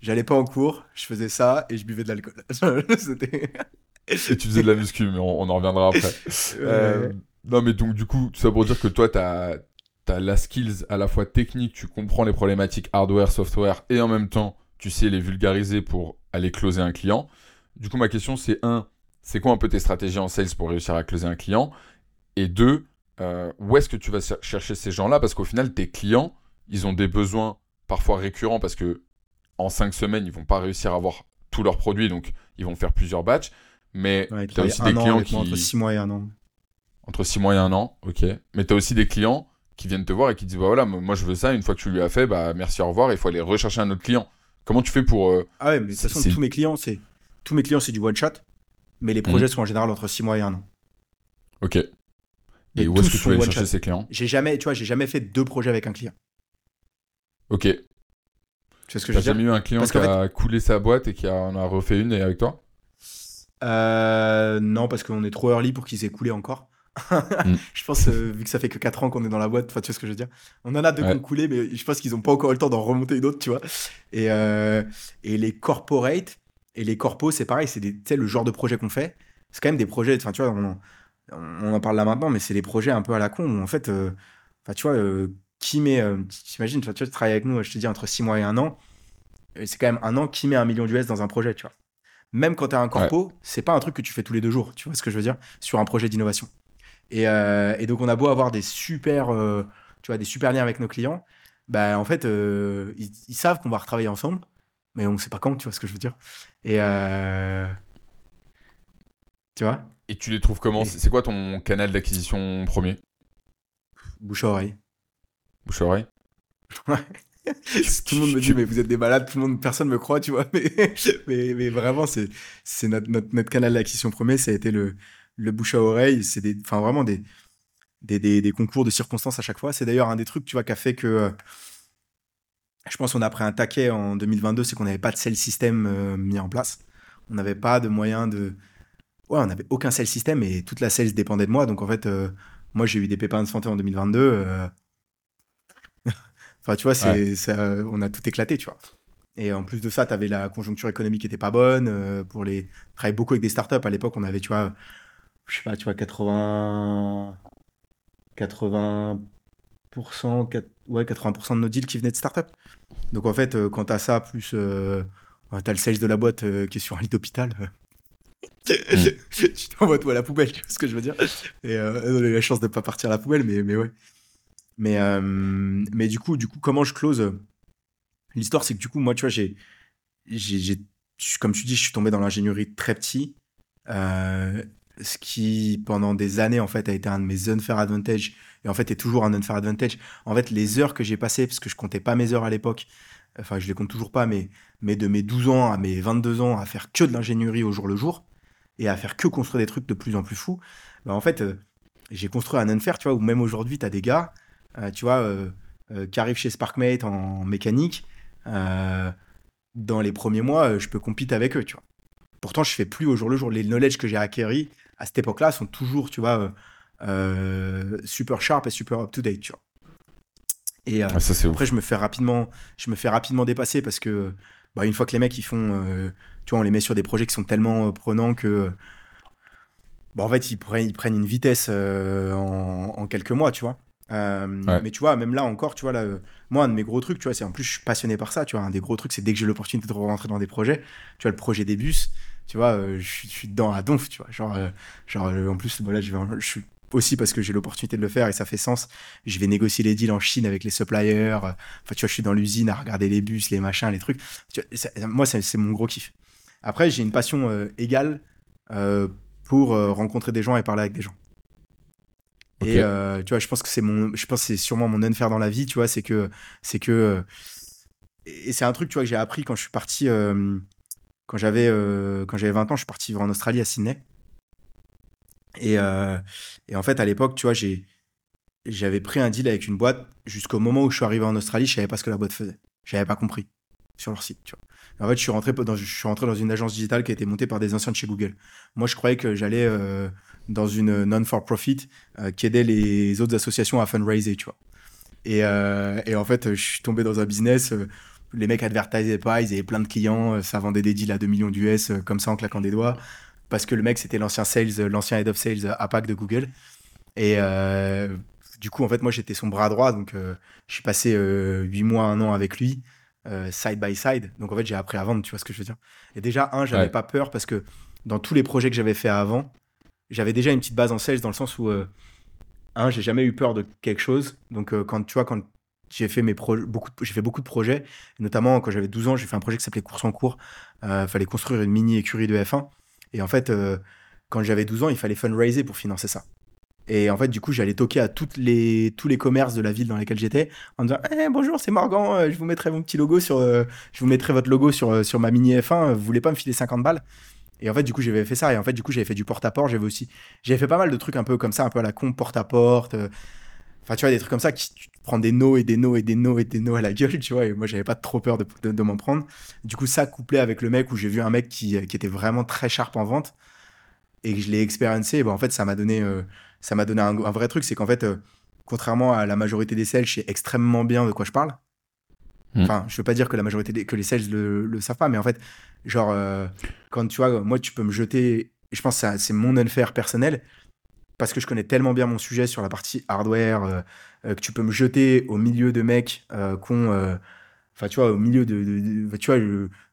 j'allais pas en cours, je faisais ça et je buvais de l'alcool. et tu faisais de la muscu, mais on, on en reviendra après. non, mais donc du coup, tout ça pour dire que toi, t'as tu as la skills à la fois technique, tu comprends les problématiques hardware, software, et en même temps, tu sais les vulgariser pour aller closer un client. Du coup, ma question, c'est un, c'est quoi un peu tes stratégies en sales pour réussir à closer un client? Et deux, euh, où est-ce que tu vas chercher ces gens-là? Parce qu'au final, tes clients, ils ont des besoins parfois récurrents parce que en cinq semaines, ils vont pas réussir à avoir tous leurs produits, donc ils vont faire plusieurs batchs. Mais tu as aussi des clients qui. Entre six mois et un an. Entre six mois et un an, ok. Mais tu as aussi des clients qui viennent te voir et qui disent bah voilà moi je veux ça une fois que tu lui as fait bah merci au revoir il faut aller rechercher un autre client comment tu fais pour euh, ah ouais mais de toute façon tous mes clients c'est tous mes clients c'est du one shot mais les projets mhm. sont en général entre 6 mois et 1 an. Ok. Et, où est-ce que tu vas aller chercher ces clients? J'ai jamais tu vois j'ai jamais fait deux projets avec un client. Ok. Tu sais ce que j'ai jamais eu un client qui a coulé sa boîte et qui en a refait une et avec toi? Euh, non parce qu'on est trop early pour qu'ils aient coulé encore. Mm. je pense, euh, vu que ça fait que 4 ans qu'on est dans la boîte, tu vois ce que je veux dire? On en a deux qui ont coulé, mais je pense qu'ils n'ont pas encore eu le temps d'en remonter une autre, tu vois. Et, euh, et les corporate et les corpos, c'est pareil, c'est le genre de projet qu'on fait. C'est quand même des projets, enfin, tu vois, on, on, en parle là maintenant, mais c'est des projets un peu à la con où, en fait, euh, enfin, tu vois, qui met, t'imagines, tu, vois, tu travailles avec nous, je te dis, entre 6 mois et un an, c'est quand même un an qui met un million d'US dans un projet, tu vois. Même quand tu as un corpo, c'est pas un truc que tu fais tous les deux jours, tu vois ce que je veux dire, sur un projet d'innovation. Euh, et, donc, on a beau avoir des super, euh, tu vois, des super liens avec nos clients, bah, en fait, euh, ils, ils savent qu'on va retravailler ensemble, mais on ne sait pas quand, tu vois ce que je veux dire. Et euh, tu vois, Et tu les trouves comment? C'est quoi ton canal d'acquisition premier? Bouche à oreille. Bouche à oreille? Tout le monde me dit, mais vous êtes des malades, tout le monde, personne me croit, tu vois. Mais, mais, mais vraiment, c'est, c'est notre, notre, notre canal d'acquisition premier, ça a été le, le bouche à oreille. C'est des, enfin, vraiment des, des, des, des concours de circonstances à chaque fois. C'est d'ailleurs un des trucs, tu vois, qui a fait que euh, je pense qu'on a pris un taquet en 2022, c'est qu'on n'avait pas de sales system euh, mis en place. On n'avait pas de moyen de. Ouais, on n'avait aucun sales system et toute la sales dépendait de moi. Donc en fait, euh, moi j'ai eu des pépins de santé en 2022. euh, Enfin, tu vois, c'est, ça- on a tout éclaté, tu vois. Et en plus de ça, tu avais la conjoncture économique qui était pas bonne. euh, pour les... On travaillait beaucoup avec des startups. À l'époque, on avait, tu vois, je sais pas, tu vois, 80... 80%, quat- ouais, 80% de nos deals qui venaient de startups. Donc en fait, euh, quand tu as ça, plus euh, t'as le sales de la boîte euh, qui est sur un lit d'hôpital, euh, tu t'envoies tout à la poubelle, tu vois ce que je veux dire. Et euh, on a eu la chance de pas partir à la poubelle, mais, mais ouais. Mais, mais du coup, du coup, comment je close L'histoire, c'est que du coup, moi, tu vois, j'ai, j'ai, comme tu dis, je suis tombé dans l'ingénierie très petit, ce qui, pendant des années, en fait, a été un de mes unfair advantage, et en fait, est toujours un unfair advantage. En fait, les heures que j'ai passées, parce que je comptais pas mes heures à l'époque, enfin, je les compte toujours pas, mais, mais de mes 12 ans à mes 22 ans, à faire que de l'ingénierie au jour le jour, et à faire que construire des trucs de plus en plus fous, bah, en fait, euh, j'ai construit un unfair, tu vois, où même aujourd'hui, tu as des gars, euh, tu vois, euh, qui arrivent chez Sparkmate en mécanique, dans les premiers mois, je peux compiter avec eux, tu vois. Pourtant, je fais plus au jour le jour. Les knowledge que j'ai acquéris à cette époque-là sont toujours, tu vois, super sharp et super up to date, tu vois. Et euh, Ah, Ça, c'est ouf. après, je me fais rapidement, je me fais rapidement dépasser parce que, bah, une fois que les mecs ils font, euh, tu vois, on les met sur des projets qui sont tellement euh, prenants que, bah, en fait, ils prennent, ils prennent une vitesse euh, en, en quelques mois, tu vois. Euh, Ouais. Mais tu vois, même là encore, tu vois, là, euh, moi, un de mes gros trucs, tu vois, c'est en plus, je suis passionné par ça, tu vois. Un des gros trucs, c'est dès que j'ai l'opportunité de rentrer dans des projets, tu vois, le projet des bus, tu vois, euh, je, suis- je suis dedans à donf, tu vois. Genre, euh, genre euh, en plus, je, vais en- je suis aussi parce que j'ai l'opportunité de le faire et ça fait sens. Je vais négocier les deals en Chine avec les suppliers. Enfin, tu vois, je suis dans l'usine à regarder les bus, les machins, les trucs. Tu vois, ça- moi, c'est mon gros kiff. Après, j'ai une passion euh, égale euh, pour euh, rencontrer des gens et parler avec des gens. Et tu vois, je pense que c'est mon, je pense c'est sûrement mon unfair dans la vie, tu vois, c'est que, c'est que, et c'est un truc, tu vois, que j'ai appris quand je suis parti, quand j'avais, quand j'avais 20 ans, je suis parti vivre en Australie à Sydney. Et, euh, et en fait, à l'époque, tu vois, j'avais pris un deal avec une boîte jusqu'au moment où je suis arrivé en Australie, je savais pas ce que la boîte faisait. J'avais pas compris sur leur site, tu vois. En fait, je suis rentré dans, une agence digitale qui a été montée par des anciens de chez Google. Moi, je croyais que j'allais euh, dans une non-for-profit euh, qui aidait les autres associations à fundraiser. Et, en fait, je suis tombé dans un business. les mecs advertisaient pas, ils avaient plein de clients, ça vendait des deals à 2 millions d'US comme ça en claquant des doigts. Parce que le mec, c'était l'ancien sales, euh, l'ancien head of sales APAC de Google. Et euh, du coup, en fait, moi, j'étais son bras droit. Donc, euh, je suis passé euh, 8 mois, un an avec lui, side by side. Donc, en fait, j'ai appris à vendre, tu vois ce que je veux dire. Et déjà, un, j'avais Ouais. pas peur parce que dans tous les projets que j'avais fait avant, j'avais déjà une petite base en sales dans le sens où, un, j'ai jamais eu peur de quelque chose. Donc, quand tu vois, quand j'ai fait mes projets, beaucoup, j'ai fait beaucoup de projets, notamment quand j'avais 12 ans, j'ai fait un projet qui s'appelait Course en cours. Il fallait construire une mini écurie de F1. Et en fait, euh, quand j'avais 12 ans, il fallait fundraiser pour financer ça. Et en fait, du coup, j'allais toquer à les, tous les commerces de la ville dans lesquels j'étais en disant Eh, Bonjour, c'est Morgan, euh, je vous mettrai mon petit logo sur. euh, je vous mettrai votre logo sur, ma mini F1, euh, vous voulez pas me filer 50 balles? Et en fait, du coup, j'avais fait ça. Et en fait, du coup, j'avais fait du porte-à-porte. J'avais aussi. J'avais fait pas mal de trucs un peu comme ça, un peu à la con, porte-à-porte. euh, Enfin, tu vois, des trucs comme ça qui tu te prends des no et des no et des no et des no à la gueule, tu vois. Et moi, j'avais pas trop peur de, de, de m'en prendre. Du coup, ça couplé avec le mec où j'ai vu un mec qui, qui était vraiment très sharp en vente et que je l'ai expériencé, ben, en fait, ça m'a donné, euh, ça m'a donné un, un vrai truc. C'est qu'en fait, euh, contrairement à la majorité des sales, je sais extrêmement bien de quoi je parle. Hmm. Enfin, je veux pas dire que la majorité des, que les sales le, le savent pas, mais en fait, genre, euh, quand tu vois, moi, tu peux me jeter, et je pense que c'est mon unfair personnel, parce que je connais tellement bien mon sujet sur la partie hardware, euh, euh, que tu peux me jeter au milieu de mecs euh, qu'on. Enfin, tu vois, au milieu de. de- de- tu vois,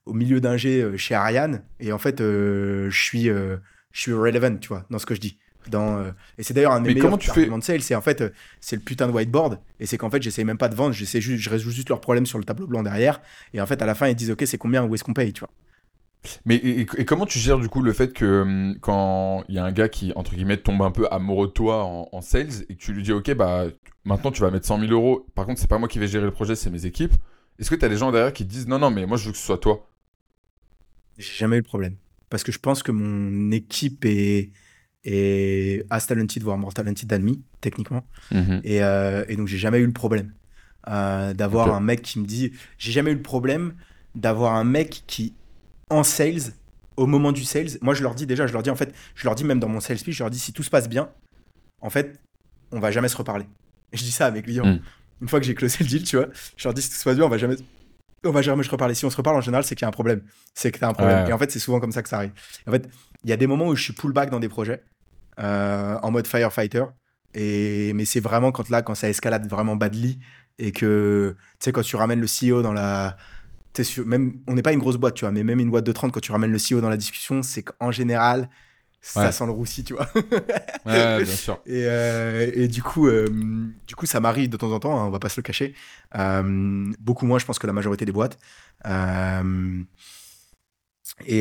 au milieu d'un G chez Ariane, et en fait, je suis. je suis relevant, tu vois, dans ce que je dis. Dans, et c'est d'ailleurs un de mes Mais comment meilleurs tu fais- de sales, c'est en fait, c'est le putain de whiteboard, et c'est qu'en fait, j'essaye même pas de vendre, j'essaie juste, je résous juste leurs problèmes sur le tableau blanc derrière, et en fait, à la fin, ils disent, ok, c'est combien, où est-ce qu'on paye, tu vois? Mais et, et comment tu gères du coup le fait que hum, quand il y a un gars qui entre guillemets tombe un peu amoureux de toi en, en sales et que tu lui dis ok bah maintenant tu vas mettre 100 000 euros par contre c'est pas moi qui vais gérer le projet c'est mes équipes est-ce que tu as des gens derrière qui te disent non non mais moi je veux que ce soit toi? J'ai jamais eu le problème. Parce que je pense que mon équipe est, est as talented, voire more talented than me, techniquement. Et, euh, et donc, j'ai jamais eu le problème euh, d'avoir un mec qui me dit. J'ai jamais eu le problème d'avoir un mec qui, en sales, au moment du sales, moi je leur dis déjà, je leur dis en fait, je leur dis même dans mon sales pitch, je leur dis si tout se passe bien, en fait, on va jamais se reparler. Et je dis ça à mes clients. Mm. Une fois que j'ai closé le deal, tu vois, je leur dis si tout se passe bien, on va jamais. On va jamais se reparler. Si on se reparle en général, c'est qu'il y a un problème. C'est que t'as un problème. Ouais. Et en fait, c'est souvent comme ça que ça arrive. En fait, il y a des moments où je suis pullback dans des projets, euh, en mode firefighter. Et, mais c'est vraiment quand là, quand ça escalade vraiment badly et que, tu sais, quand tu ramènes le CEO dans la. Sais, sur- même, on n'est pas une grosse boîte, tu vois, mais même une boîte de 30, quand tu ramènes le CEO dans la discussion, c'est qu'en général, ça Ouais. sent le roussi, tu vois. ouais bien sûr Et, euh, et du coup, euh, du coup, ça m'arrive de temps en temps, hein, on va pas se le cacher. Euh, beaucoup moins, je pense, que la majorité des boîtes. Et,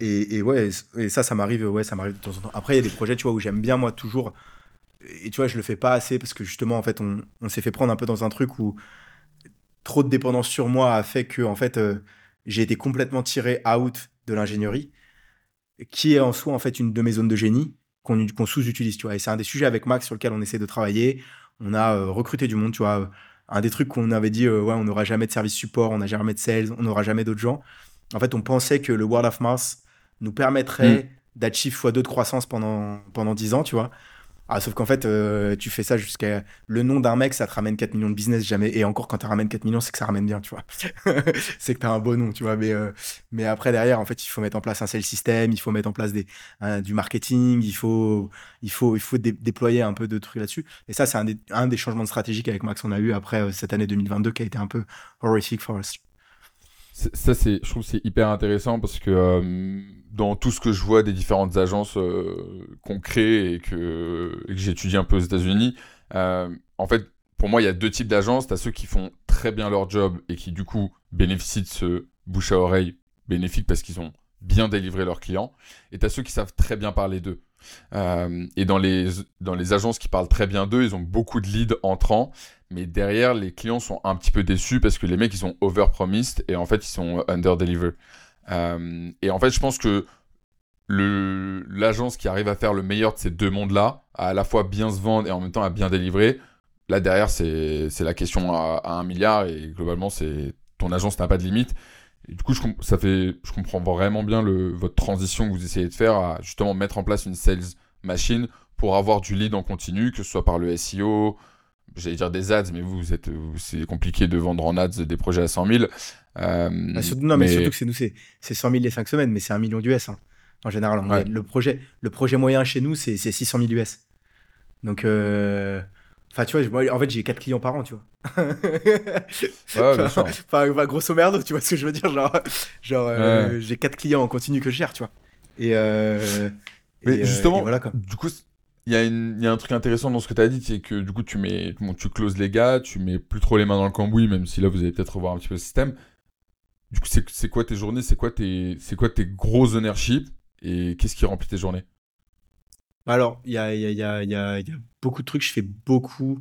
et, et ouais, et ça, ça m'arrive, ouais, ça m'arrive de temps en temps. Après, il y a des projets, tu vois, où j'aime bien moi toujours. Et tu vois, je le fais pas assez parce que justement, en fait, on, on s'est fait prendre un peu dans un truc où trop de dépendance sur moi a fait que, en fait, euh, j'ai été complètement tiré out de l'ingénierie, qui est en soi, en fait, une de mes zones de génie qu'on sous-utilise, tu vois. Et c'est un des sujets avec Max sur lequel on essaie de travailler. On a euh, recruté du monde, tu vois. Un des trucs qu'on avait dit, euh, ouais, on n'aura jamais de service support, on n'a jamais de sales, on n'aura jamais d'autres gens. En fait, on pensait que le World of Mars nous permettrait d'achieve x2 de croissance pendant, pendant 10 ans, tu vois. Ah, sauf qu'en fait, euh, tu fais ça jusqu'à. Le nom d'un mec, ça te ramène 4 millions de business jamais. Et encore, quand tu ramènes 4 millions, c'est que ça ramène bien, tu vois. c'est que tu as un beau nom, tu vois. Mais, euh, mais après, derrière, en fait, il faut mettre en place un sales system, il faut mettre en place des, un- du marketing, il faut, il faut, il faut dé- déployer un peu de trucs là-dessus. Et ça, c'est un des, un des changements de stratégie qu'avec Max, on a eu après euh, cette année 2022 qui a été un peu horrific for us. Ça, c'est, je trouve c'est hyper intéressant parce que euh, dans tout ce que je vois des différentes agences euh, qu'on crée et que, que j'étudie un peu aux États-Unis, euh, en fait, pour moi, il y a deux types d'agences. Tu as ceux qui font très bien leur job et qui, du coup, bénéficient de ce bouche à oreille bénéfique parce qu'ils ont bien délivré leurs clients. Et tu as ceux qui savent très bien parler d'eux. Et dans les, dans les agences qui parlent très bien d'eux, ils ont beaucoup de leads entrants. Mais derrière, les clients sont un petit peu déçus parce que les mecs, ils sont over-promised et en fait, ils sont under-deliver. Euh, et en fait, je pense que l'agence qui arrive à faire le meilleur de ces deux mondes-là, à la fois bien se vendre et en même temps à bien délivrer, là derrière, c'est la question à, un milliard et globalement, c'est ton agence n'a pas de limite. Du coup, je, ça fait, je comprends vraiment bien votre transition que vous essayez de faire à justement mettre en place une sales machine pour avoir du lead en continu, que ce soit par le SEO, j'allais dire des ads, mais vous, êtes, c'est compliqué de vendre en ads des projets à 100 000. Euh, Ah, surtout- non, mais, surtout que c'est nous, c'est c'est 100 000 les 5 semaines, mais c'est un million d'US. hein, en général, moyenne. Le, projet, le projet moyen chez nous, c'est c'est 600 000 US. Donc, euh, enfin, tu vois, moi, en fait, j'ai 4 clients par an, tu vois. Ouais, bien sûr. Enfin, grosso merdo, tu vois ce que je veux dire. Genre, genre euh, j'ai 4 clients en continu que je gère, tu vois. Et, euh, Mais et, euh, justement, et voilà quoi. Du coup, il y, y a un truc intéressant dans ce que tu as dit, c'est que du coup, tu mets, bon, tu closes les gars, tu mets plus trop les mains dans le cambouis, même si là, vous allez peut-être revoir un petit peu le système. Du coup, c'est quoi tes journées C'est quoi tes, c'est quoi tes gros ownership Et qu'est-ce qui remplit tes journées? Alors, il y a, y, a, y, a, beaucoup de trucs. Je fais beaucoup.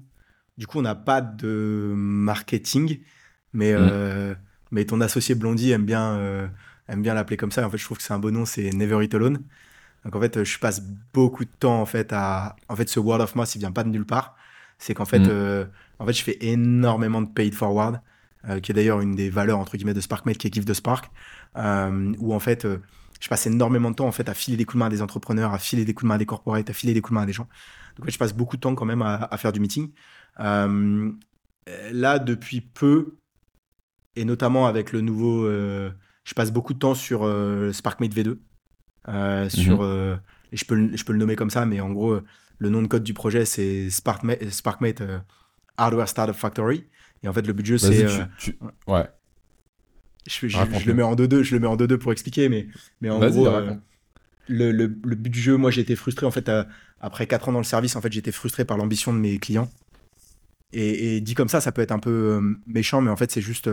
Du coup, on n'a pas de marketing, mais, Mhm. euh, mais ton associé Blondie aime bien, euh, aime bien l'appeler comme ça. En fait, je trouve que c'est un bon nom, c'est Never Eat Alone. Donc, en fait, je passe beaucoup de temps en fait à. En fait, ce word of mouth, il vient pas de nulle part. C'est qu'en fait, Mhm. euh, en fait, je fais énormément de paid forward, euh, qui est d'ailleurs une des valeurs entre guillemets de SparkMate, qui est Give the Spark, euh, où en fait, euh, je passe énormément de temps en fait à filer des coups de main à des entrepreneurs, à filer des coups de main à des corporates, à filer des coups de main à des gens. Donc, en fait, je passe beaucoup de temps quand même à, à faire du meeting. Euh, là, depuis peu, et notamment avec le nouveau, euh, je passe beaucoup de temps sur euh, SparkMate V2. Euh, sur, euh, je peux, le- je peux le nommer comme ça, mais en gros, euh, le nom de code du projet, c'est SparkMate, SparkMate euh, Hardware Startup Factory. Et en fait, le but du jeu, c'est. tu- Ouais. je, je- le mets en 2-2, je le mets en 2-2 pour expliquer, mais, mais en gros, le, le, le but du jeu, moi j'ai été frustré en fait après 4 ans dans le service, en fait j'étais frustré par l'ambition de mes clients. Et, et, dit comme ça, ça peut être un peu méchant, mais en fait c'est juste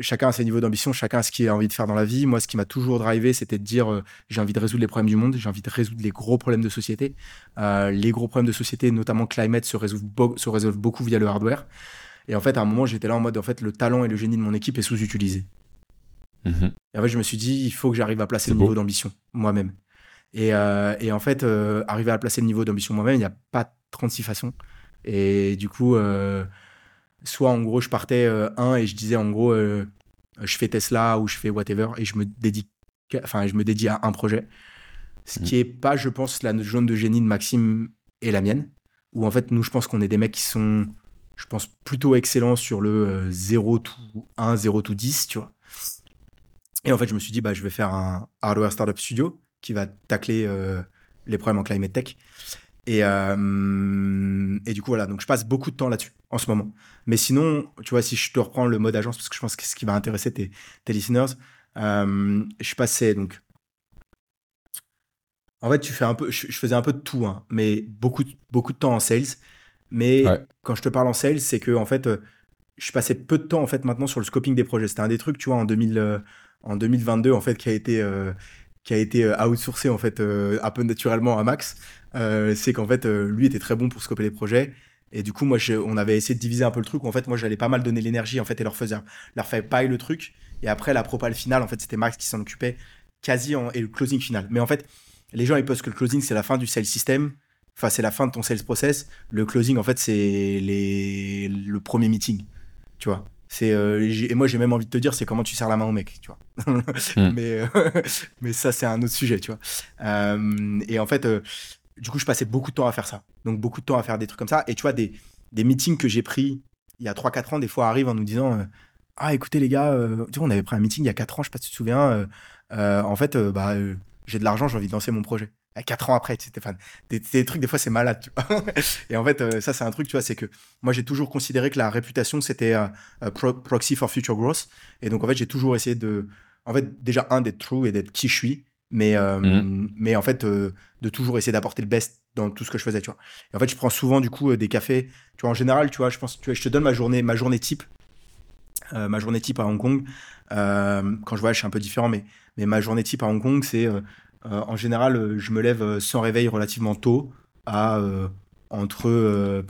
chacun a ses niveaux d'ambition, chacun a ce qu'il a envie de faire dans la vie. Moi, ce qui m'a toujours drivé, c'était de dire euh, j'ai envie de résoudre les problèmes du monde, j'ai envie de résoudre les gros problèmes de société. Euh, les gros problèmes de société, notamment climate, se résolvent, se résolvent beaucoup via le hardware. Et en fait, à un moment, j'étais là en mode en fait, le talent et le génie de mon équipe est sous-utilisé. Mhm. Et en fait, je me suis dit, il faut que j'arrive à placer le beau. niveau d'ambition moi-même. Et, euh, et en fait, arriver à placer le niveau d'ambition moi-même, il n'y a pas 36 façons. Et du coup, soit en gros, je partais euh, un et je disais en gros, euh, je fais Tesla ou je fais whatever et je me dédie, enfin, je me dédie à un projet. Ce Mhm. qui est pas, je pense, la zone de génie de Maxime et la mienne. Où en fait, nous, je pense qu'on est des mecs qui sont, je pense, plutôt excellents sur le euh, 0 to 1, 0 to 10, tu vois. Et en fait, je me suis dit, bah, je vais faire un hardware startup studio qui va tacler euh, les problèmes en climate tech. Et, euh, et du coup, voilà, donc je passe beaucoup de temps là-dessus en ce moment. Mais sinon, tu vois, si je te reprends le mode agence, parce que je pense que c'est ce qui va intéresser tes, tes listeners, euh, je passais donc. En fait, tu fais un peu, je, je faisais un peu de tout, hein, mais beaucoup, de- beaucoup de temps en sales. Mais Ouais. quand je te parle en sales, c'est que en fait, euh, je passais peu de temps en fait maintenant sur le scoping des projets. C'était un des trucs, tu vois, en 2000, euh, en 2022 en fait, qui a été euh, qui a été euh, outsourcé en fait euh, un peu naturellement à Max. Euh, c'est qu'en fait, lui était très bon pour scoper les projets. Et du coup, moi, on avait essayé de diviser un peu le truc. En fait, moi, j'allais pas mal donner l'énergie en fait et leur faisais, leur faire pareil le truc. Et après, la propale finale, en fait, c'était Max qui s'en occupait quasi et le closing final. Mais en fait, les gens ils pensent que le closing c'est la fin du sales system. Enfin, c'est la fin de ton sales process. Le closing, en fait, c'est le premier meeting. Tu vois? C'est euh, et moi j'ai même envie de te dire c'est comment tu serres la main au mec, tu vois. Mm. mais euh, mais ça c'est un autre sujet, tu vois. Euh, et en fait, du coup je passais beaucoup de temps à faire ça. Donc beaucoup de temps à faire des trucs comme ça. Et tu vois des des meetings que j'ai pris il y a 3-4 ans, des fois arrivent en nous disant ah écoutez les gars, tu vois on avait pris un meeting il y a 4 ans, je sais pas si tu te souviens. en fait bah j'ai de l'argent, j'ai envie de lancer mon projet. 4 ans après, tu sais, Stéphane. Des, des trucs, des fois, c'est malade, tu vois. Et en fait, euh, ça, c'est un truc, tu vois, c'est que moi, j'ai toujours considéré que la réputation, c'était euh, euh, pro- proxy for future growth. Et donc, en fait, j'ai toujours essayé de, en fait, déjà, un, d'être true et d'être qui je suis, mais, euh, Mhm. mais en fait, de toujours essayer d'apporter le best dans tout ce que je faisais, tu vois. Et en fait, je prends souvent, du coup, des cafés, tu vois, en général, tu vois, je pense, tu vois, je te donne ma journée, ma journée type, euh, ma journée type à Hong Kong. Euh, quand je voyage, c'est un peu différent, mais, mais ma journée type à Hong Kong, c'est euh, en général, euh, je me lève euh, sans réveil relativement tôt, à euh, entre, euh,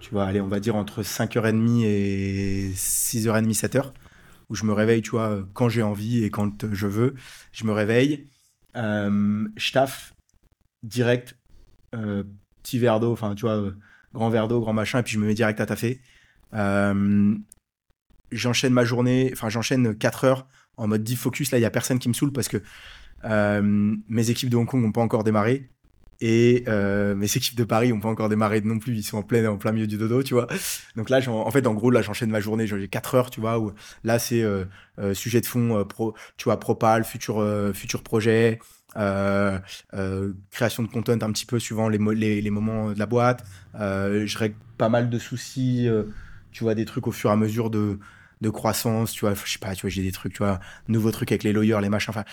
tu vois, allez, on va dire entre 5h30 et 6h30, 7h, où je me réveille, tu vois, euh, quand j'ai envie et quand euh, je veux. Je me réveille, euh, je taffe direct, euh, petit verre d'eau, enfin, tu vois, euh, grand verre d'eau, grand machin, et puis je me mets direct à taffer. Euh, j'enchaîne ma journée, enfin j'enchaîne 4 heures en mode deep focus. Là, il y a personne qui me saoule parce que euh, mes équipes de Hong Kong n'ont pas encore démarré et euh, mes équipes de Paris n'ont pas encore démarré non plus. Ils sont en plein, en plein milieu du dodo, tu vois. Donc là, en fait, en gros, là, j'enchaîne ma journée. J'ai 4 heures, tu vois. Là, c'est euh, euh, sujet de fond, euh, tu vois, propal, futur, euh, futur projet. euh, euh, création de content un petit peu suivant les, mo- les, les moments de la boîte. Euh, je règle pas mal de soucis, euh, tu vois, des trucs au fur et à mesure de, de croissance, tu vois, je sais pas, tu vois, j'ai des trucs, tu vois, nouveaux trucs avec les lawyers, les machins, enfin,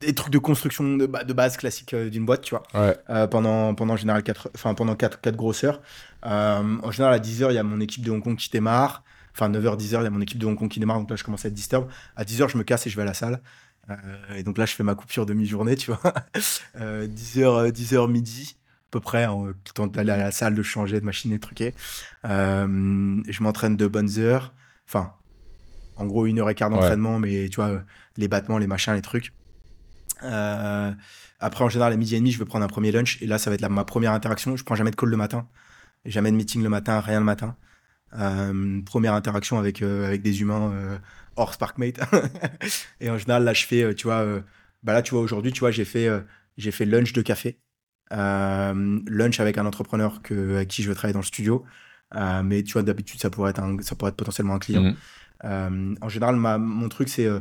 des trucs de construction de, ba- de base classique euh, d'une boîte, tu vois, Ouais. euh, pendant, pendant en général 4, enfin, pendant 4, 4 grosses heures. Euh, en général, à 10h, il y a mon équipe de Hong Kong qui démarre. Enfin, 9h, 10h, il y a mon équipe de Hong Kong qui démarre, donc là, je commence à être disturb. À 10h, je me casse et je vais à la salle. Euh, et donc là, je fais ma coupure de mi-journée, tu vois. Euh, 10h, 10h midi, à peu près, en temps d'aller à la salle, de changer de machine et de truquer. Euh, je m'entraîne de bonnes heures. Enfin, en gros, une heure et quart d'entraînement, mais tu vois, les battements, les machins, les trucs. Euh, après, en général, à midi et demi, je vais prendre un premier lunch. Et là, ça va être la- ma première interaction. Je prends jamais de call le matin. Jamais de meeting le matin, rien le matin. Euh, première interaction avec, euh, avec des humains euh, hors SparkMate. et en général, là, je fais, euh, tu vois, euh, bah là, tu vois, aujourd'hui, tu vois, j'ai fait, j'ai fait lunch de café. Euh, lunch avec un entrepreneur que, avec qui je veux travailler dans le studio. Euh, mais tu vois, d'habitude, ça pourrait être, un- ça pourrait être potentiellement un client. Euh, en général, ma- mon truc, c'est euh,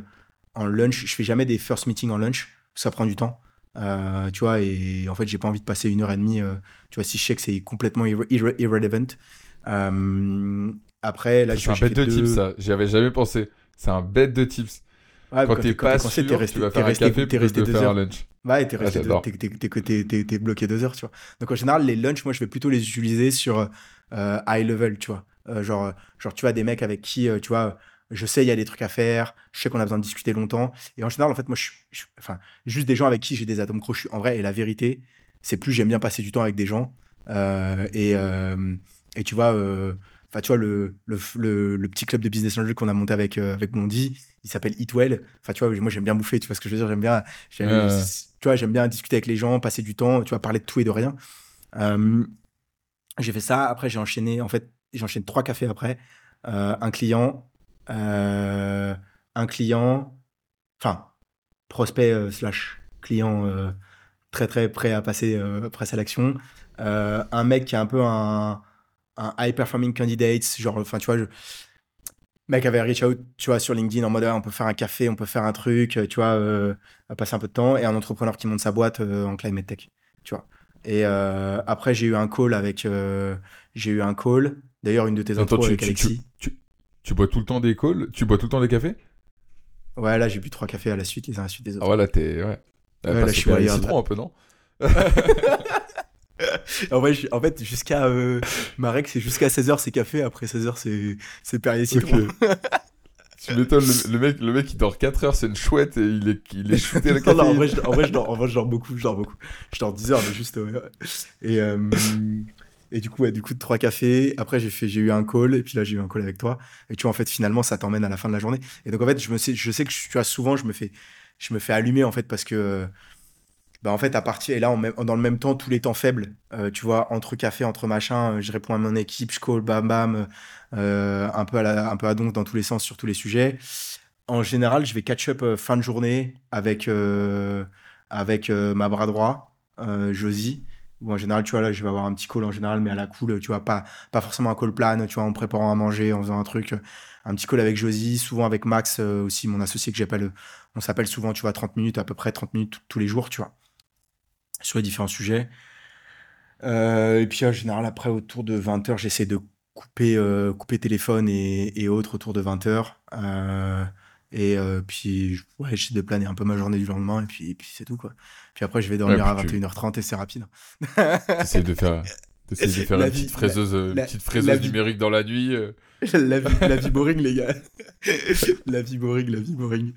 en lunch, je fais jamais des first meetings en lunch, ça prend du temps. Euh, tu vois, et en fait, j'ai pas envie de passer une heure et demie. euh, tu vois, si je sais que c'est complètement irre- irre- irrelevant. Euh, après, là, je C'est un bête de deux- tips, ça. J'y avais jamais pensé. C'est un bête de tips. Ouais, Quand t'es- t'es pas sûr, resté- tu vas t'es faire un resté- café t'es plutôt resté deux faire heures. un lunch. Ouais, t'es resté, Ah, t'es- bloqué deux heures, tu vois. Donc en général, les lunchs, moi, je vais plutôt les utiliser sur high level, tu vois. Genre, genre, tu vois, des mecs avec qui, tu vois, je sais, il y a des trucs à faire, je sais qu'on a besoin de discuter longtemps. Et en général, en fait, moi, je, suis- je- enfin, juste des gens avec qui j'ai des atomes crochus. En vrai, et la vérité, c'est plus j'aime bien passer du temps avec des gens. Euh, et, euh, et tu vois, euh, enfin, tu vois, le, le, le, le petit club de business angel qu'on a monté avec, euh, avec Mondi, il s'appelle Eat Well. Enfin, tu vois, moi, j'aime bien bouffer, tu vois ce que je veux dire, j'aime bien, tu vois, j'aime bien discuter avec les gens, passer du temps, tu vois, parler de tout et de rien. Euh, j'ai fait ça. Après, j'ai enchaîné. En fait, j'enchaîne trois cafés après. Euh, un client, euh, un client, enfin, prospect euh, slash client euh, très très prêt à passer, presse à l'action. Un mec qui est un peu un, un high performing candidate, genre, enfin, tu vois, je, mec avait reach out, tu vois, sur LinkedIn en mode, ah, on peut faire un café, on peut faire un truc, tu vois, euh, passer un peu de temps, et un entrepreneur qui monte sa boîte euh, en climate tech, tu vois. Et euh, après, j'ai eu un call avec, j'ai eu un call, d'ailleurs, une de tes Attends, intros tu, avec tu, Alexis. tu, tu, bois tout le temps des calls Tu bois tout le temps des cafés? Ouais, là, j'ai bu trois cafés à la suite, les uns à la suite des autres. Ah voilà, t'es... Ouais. Ouais, là, je suis un peu, non? En, vrai, je- en fait, jusqu'à. Euh, ma règle, c'est jusqu'à 16h, c'est café. Après 16h, c'est, Perrier citron. Tu m'étonnes, le, le mec, le mec, il dort 4 heures, c'est une chouette et il est, il est shooté Non, non, en vrai, je, en, vrai, je dors, en vrai, je dors beaucoup. Je dors beaucoup. Je dors 10 heures, mais juste. ouais, ouais. Et, euh, et du coup, du coup, trois cafés. Après, j'ai, fait, j'ai eu un call. Et puis là, j'ai eu un call avec toi. Et tu vois, en fait, finalement, ça t'emmène à la fin de la journée. Et donc, en fait, je, me sais, je sais que souvent, je me fais, je me fais allumer, en fait, parce que. Bah, en fait, à partir. Et là, dans le même temps, tous les temps faibles, euh, tu vois, entre café, entre machin, euh, je réponds à mon équipe, je call, bam, bam. euh, un, peu à la, un peu à donc dans tous les sens, sur tous les sujets. En général, je vais catch up fin de journée avec, avec ma bras droit, Josie. En général, tu vois, là, je vais avoir un petit call en général, mais à la cool, tu vois, pas, pas forcément un call plan, tu vois, en préparant à manger, en faisant un truc. euh, Un petit call avec Josie, souvent avec Max euh, aussi, mon associé que j'appelle. On s'appelle souvent, tu vois, 30 minutes, à peu près 30 minutes tous- tous les jours, tu vois, sur les différents sujets. Euh, et puis en général, après, autour de 20h, j'essaie de couper, euh, couper téléphone et, et autres autour de 20h. Et euh, puis, ouais, j'essaie de planer un peu ma journée du lendemain, et puis, et puis c'est tout, quoi. Puis après, je vais dormir Ouais, à puis tu- 21h30 et c'est rapide. T'essayes de faire, t'essayes de faire La une vie- petite fraiseuse, euh, la- une petite fraiseuse la vie- numérique dans la nuit. euh. la, vie, la vie boring, les gars. la vie boring, la vie boring.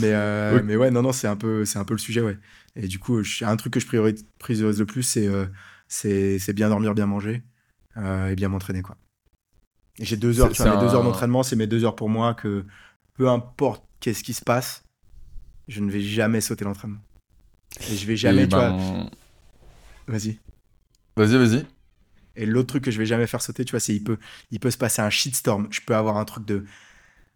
Mais, euh, mais ouais, non, non, c'est un, peu, un peu le sujet, ouais. Et du coup, je- un truc que je priorise, le plus, c'est c'est bien dormir, bien manger et bien m'entraîner, quoi. J'ai deux heures, tu vois, mes deux heures d'entraînement, c'est mes deux heures pour moi que peu importe qu'est-ce qui se passe, je ne vais jamais sauter l'entraînement. Et je vais jamais, Et tu vois, ben, vas-y. Vas-y, vas-y. Et l'autre truc que je vais jamais faire sauter, tu vois, c'est il peut, il peut se passer un shitstorm. Je peux avoir un truc de,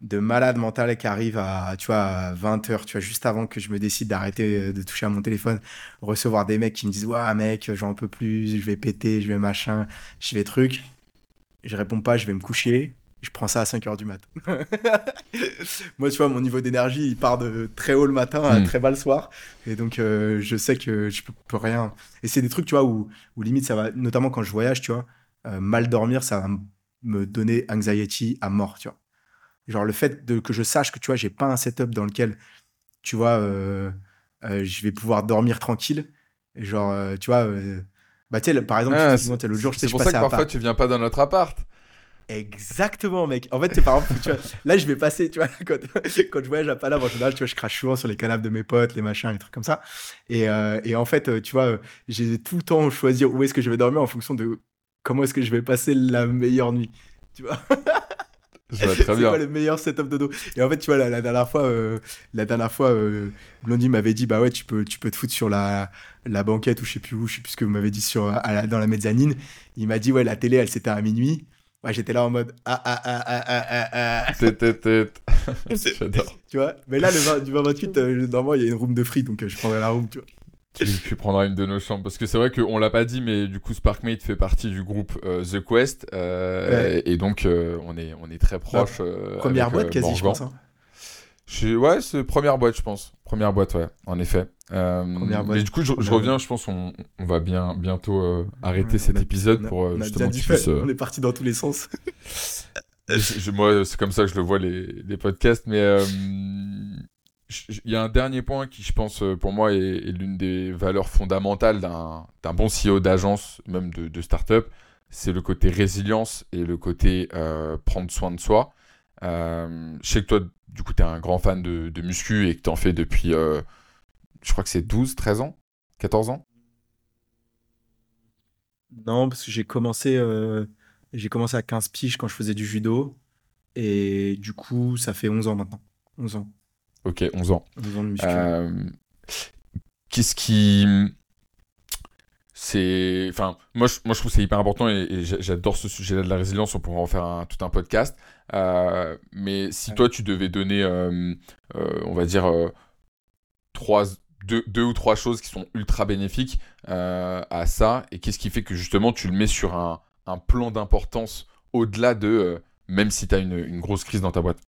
de malade mental qui arrive à, tu vois, à 20h, tu vois, juste avant que je me décide d'arrêter euh, de toucher à mon téléphone, recevoir des mecs qui me disent, ouais, mec, j'en peux plus, je vais péter, je vais machin, je vais truc. Je réponds pas, je vais me coucher. Je prends ça à 5h du mat. Moi, tu vois, mon niveau d'énergie, il part de très haut le matin à Mm. très bas le soir. Et donc, euh, je sais que je peux, peux rien. Et c'est des trucs, tu vois, où, où limite, ça va, notamment quand je voyage, tu vois, euh, mal dormir, ça va me donner anxiety à mort, tu vois. Genre, le fait de, que je sache que, tu vois, j'ai pas un setup dans lequel, tu vois, euh, je vais pouvoir dormir tranquille. Et genre, tu vois, bah, tu sais, par exemple, Ah, tu sais, l'autre jour, je sais, C'est pour ça que parfois tu viens pas dans notre appart. Exactement, mec. En fait, c'est par exemple, tu vois, là, je vais passer, tu vois, quand, quand je voyage à Paname, en général, tu vois, je crache souvent sur les canapes de mes potes, les machins, les trucs comme ça. Et, euh, et en fait, euh, tu vois, euh, j'ai tout le temps choisi où est-ce que je vais dormir en fonction de comment est-ce que je vais passer la meilleure nuit. Tu vois, c'est quoi le meilleur setup de dos? Et en fait, tu vois, la, la dernière fois, euh, la dernière fois, euh, Blondie m'avait dit, bah ouais, tu peux, tu peux te foutre sur la, la banquette ou je sais plus où, je sais plus ce que vous m'avez dit sur, à la- dans la mezzanine. Il m'a dit, ouais, la télé, elle s'éteint à minuit. Ouais, j'étais là en mode, ah, ah, ah, ah, ah, ah, ah. J'adore. Tu vois Mais là, le 20 du 20-28, euh, normalement, il y a une room de free, donc euh, je prendrai la room, tu vois. Tu, tu prendras une de nos chambres. Parce que c'est vrai qu'on l'a pas dit, mais du coup, Sparkmate fait partie du groupe euh, The Quest. Et donc, on, est, on est très proche. Première boîte quasi, je pense. hein. Je suis- Ouais, c'est première boîte, je pense. Première boîte, ouais, en effet. Euh, boîte. Mais du coup, je, reviens, je pense on, on va bien bientôt euh, arrêter Ouais, cet on a- épisode on a- pour euh, justement que tu puisses... euh, On est parti dans tous les sens. je- je- moi, c'est comme ça que je le vois, les, les podcasts. Mais euh, il y a un dernier point qui, je pense, euh, pour moi, est, l'une des valeurs fondamentales d'un bon CEO d'agence, même de, de start-up. C'est le côté résilience et le côté euh, prendre soin de soi. Euh, je sais que toi, du coup, tu es un grand fan de, de muscu et que tu en fais depuis, je crois que c'est 12, 13 ans 14 ans Non, parce que j'ai commencé, j'ai commencé à 15 piges quand je faisais du judo. Et du coup, ça fait 11 ans maintenant. 11 ans. Ok, 11 ans. 11 ans de muscu. Euh, qu'est-ce qui. C'est. Enfin, moi je, moi, je trouve que c'est hyper important et, j'adore ce sujet-là de la résilience. On pourrait en faire tout un podcast. Euh, mais si toi, tu devais donner, euh, on va dire, trois, deux, deux, ou trois choses qui sont ultra bénéfiques à ça, et qu'est-ce qui fait que justement tu le mets sur un, un plan d'importance au-delà de même si tu as une, une, grosse crise dans ta boîte?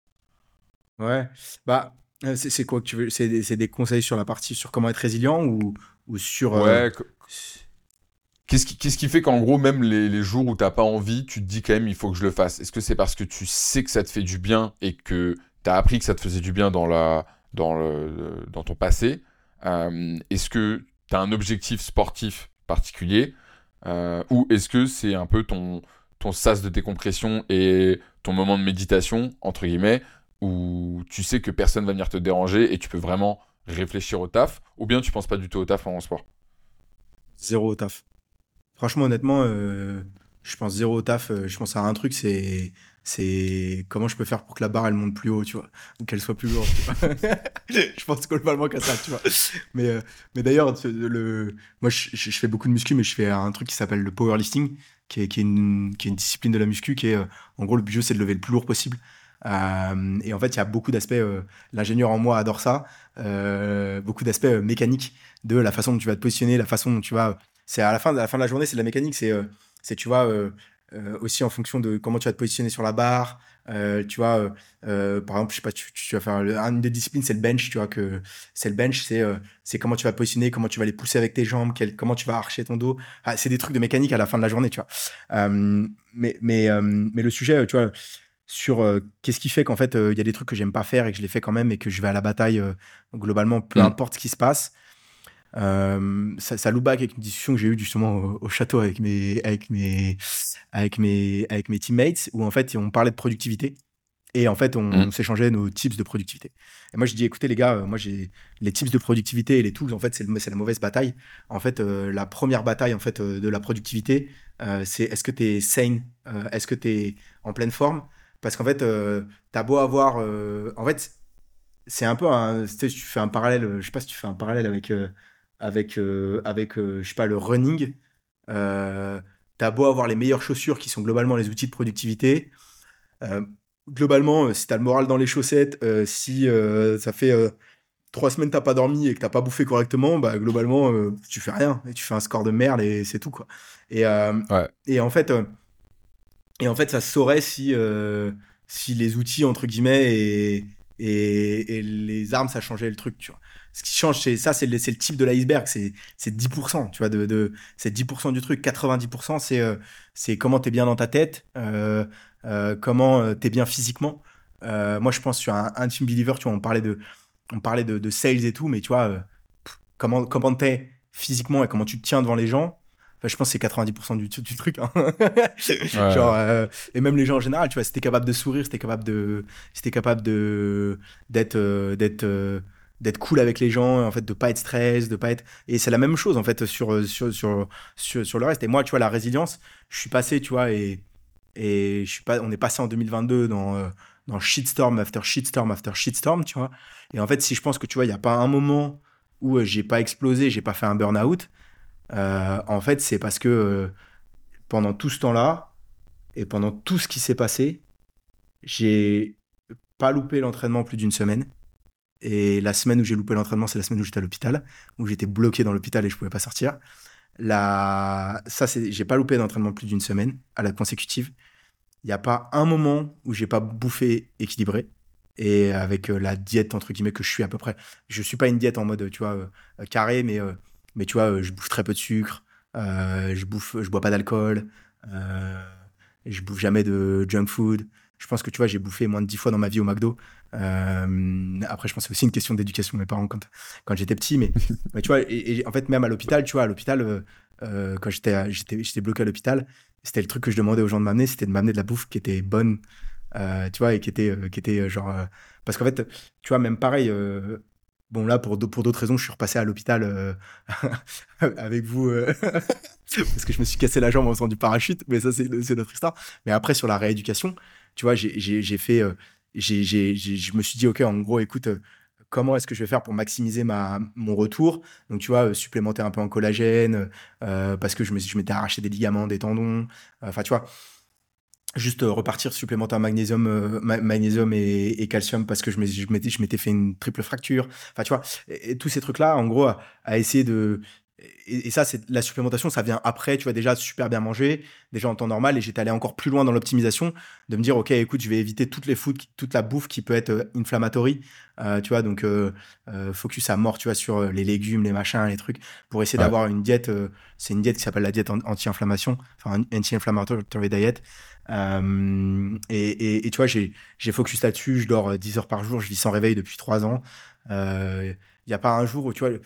Ouais, bah, euh, c'est quoi que tu veux? C'est des, conseils sur la partie sur comment être résilient ou, ou sur. Euh. Qu'est-ce qui, fait qu'en gros, même les, jours où t'as pas envie, tu te dis quand même il faut que je le fasse? Est-ce que c'est parce que tu sais que ça te fait du bien et que tu as appris que ça te faisait du bien dans, ton passé? Euh, Est-ce que tu as un objectif sportif particulier? Ou est-ce que c'est un peu ton, ton sas de décompression et ton moment de méditation, entre guillemets, où tu sais que personne va venir te déranger et tu peux vraiment réfléchir au taf, ou bien tu penses pas du tout au taf en sport? Zéro au taf. Franchement, honnêtement, euh, je pense zéro au taf. Euh, je pense à un truc, c'est comment je peux faire pour que la barre elle monte plus haut, tu vois, ou qu'elle soit plus lourde. je pense globalement qu'à ça, tu vois. Mais euh, d'ailleurs, le moi je, fais beaucoup de muscu, mais je fais un truc qui s'appelle le powerlifting, qui est, qui est, une, discipline de la muscu, qui est en gros le but c'est de lever le plus lourd possible. Et en fait, il y a beaucoup d'aspects, l'ingénieur en moi adore ça, beaucoup d'aspects mécaniques de la façon dont tu vas te positionner, la façon dont tu vas. C'est à la fin, à la fin de la journée, c'est de la mécanique, c'est, c'est tu vois, aussi en fonction de comment tu vas te positionner sur la barre. tu vois, par exemple, je sais pas, tu, tu vas faire une des disciplines, c'est le bench. Tu vois que c'est le bench, c'est c'est comment tu vas te positionner, comment tu vas les pousser avec tes jambes, comment tu vas archer ton dos. Ah, c'est des trucs de mécanique à la fin de la journée, tu vois. mais mais mais le sujet, tu vois sur euh, qu'est-ce qui fait qu'en fait, euh, il y a des trucs que j'aime pas faire et que je les fais quand même et que je vais à la bataille euh, globalement, peu mm. importe ce qui se passe. Ça, ça loue back avec une discussion que j'ai eue justement au, château avec mes, avec, mes, avec, mes, avec mes teammates où en fait, on parlait de productivité. Et en fait, on, mm. s'échangeait nos tips de productivité. Et moi, je dis, écoutez, les gars, moi, j'ai les tips de productivité et les tools, en fait, c'est la mauvaise bataille. En fait, la première bataille, en fait, de la productivité, c'est est-ce que tu es sane Est-ce que tu es en pleine forme? Parce qu'en fait, euh, t'as beau avoir. Euh, en fait, c'est un peu un. Tu, sais, tu fais un parallèle. Je sais pas si tu fais un parallèle avec. Euh, avec, avec je sais pas, le running. t'as beau avoir les meilleures chaussures qui sont globalement les outils de productivité. globalement, si t'as le moral dans les chaussettes, si ça fait trois semaines t'as pas dormi et que t'as pas bouffé correctement, bah globalement tu fais rien et tu fais un score de merde et c'est tout quoi. Et, et en fait, et en fait, ça saurait si, euh, si les outils, entre guillemets, et, et, les armes, ça changeait le truc, tu vois. Ce qui change, c'est ça, c'est le, le, type de l'iceberg, c'est 10%, tu vois, de, de c'est 10% du truc. 90%, c'est euh, c'est comment t'es bien dans ta tête, euh, comment t'es bien physiquement. moi, je pense sur un, un, team believer, tu vois, on parlait de, on parlait de, de sales et tout, mais tu vois, comment, comment t'es physiquement et comment tu te tiens devant les gens, je pense que c'est 90% du, du, truc. Hein. Genre, euh, et même les gens en général, tu vois, si t'es capable de sourire, si t'es capable de, si capable de d'être euh, d'être euh, d'être cool avec les gens, en fait, de pas être stress, de pas être. Et c'est la même chose en fait sur sur, sur sur sur le reste. Et moi, tu vois, la résilience, je suis passé, tu vois, et et je suis pas, on est passé en 2022 dans dans shitstorm after shitstorm after shitstorm, tu vois. Et en fait, si je pense que tu vois, il y a pas un moment où j'ai pas explosé, j'ai pas fait un burn-out, euh, en fait, c'est parce que euh, pendant tout ce temps-là, et pendant tout ce qui s'est passé, j'ai pas loupé l'entraînement plus d'une semaine. Et la semaine où j'ai loupé l'entraînement, c'est la semaine où j'étais à l'hôpital, où j'étais bloqué dans l'hôpital et je pouvais pas sortir. La... Ça, j'ai pas loupé d'entraînement plus d'une semaine à la consécutive. Il n'y a pas un moment où j'ai pas bouffé équilibré et avec euh, la diète entre guillemets que je suis à peu près. Je suis pas une diète en mode tu vois carré, mais mais tu vois, euh, je bouffe très peu de sucre, euh, je bouffe, je bois pas d'alcool, euh, je bouffe jamais de junk food. Je pense que tu vois, j'ai bouffé moins de 10 fois dans ma vie au McDo. Euh, après, je pense que c'est aussi une question d'éducation de mes parents quand, quand j'étais petit. Mais, mais tu vois, et, en fait, même à l'hôpital, tu vois, à l'hôpital, euh, euh, quand j'étais, j'étais, j'étais bloqué à l'hôpital, c'était le truc que je demandais aux gens de m'amener, c'était de m'amener de la bouffe qui était bonne, tu vois, et qui était, qui était genre. parce qu'en fait, tu vois, même pareil, Bon, là, pour, pour d'autres raisons, je suis repassé à l'hôpital avec vous parce que je me suis cassé la jambe en faisant du parachute, mais ça, c'est notre histoire. Mais après, sur la rééducation, tu vois, j'ai fait je me suis dit, OK, en gros, écoute, euh, comment est-ce que je vais faire pour maximiser ma, mon retour? Donc, tu vois, euh, supplémenter un peu en collagène, euh, parce que je m'étais arraché des ligaments, des tendons. Enfin, tu vois, juste repartir supplémenter en magnésium, magnésium et, calcium, parce que je m'étais fait une triple fracture. Enfin, tu vois, et, tous ces trucs-là, en gros, à essayer de et, ça, c'est la supplémentation, ça vient après, tu vois, déjà super bien manger, déjà en temps normal, et j'étais allé encore plus loin dans l'optimisation, de me dire, ok, écoute, je vais éviter toutes les foods, toute la bouffe qui peut être euh, inflammatory, euh, tu vois, donc euh, focus à mort, tu vois, sur les légumes, les machins, les trucs, pour essayer d'avoir une diète, c'est une diète qui s'appelle la diète anti-inflammation, enfin, anti-inflammatory diet, et, et, tu vois, j'ai focus là-dessus, je dors 10 heures par jour, je vis sans réveil depuis 3 ans, il n'y a pas un jour où, tu vois,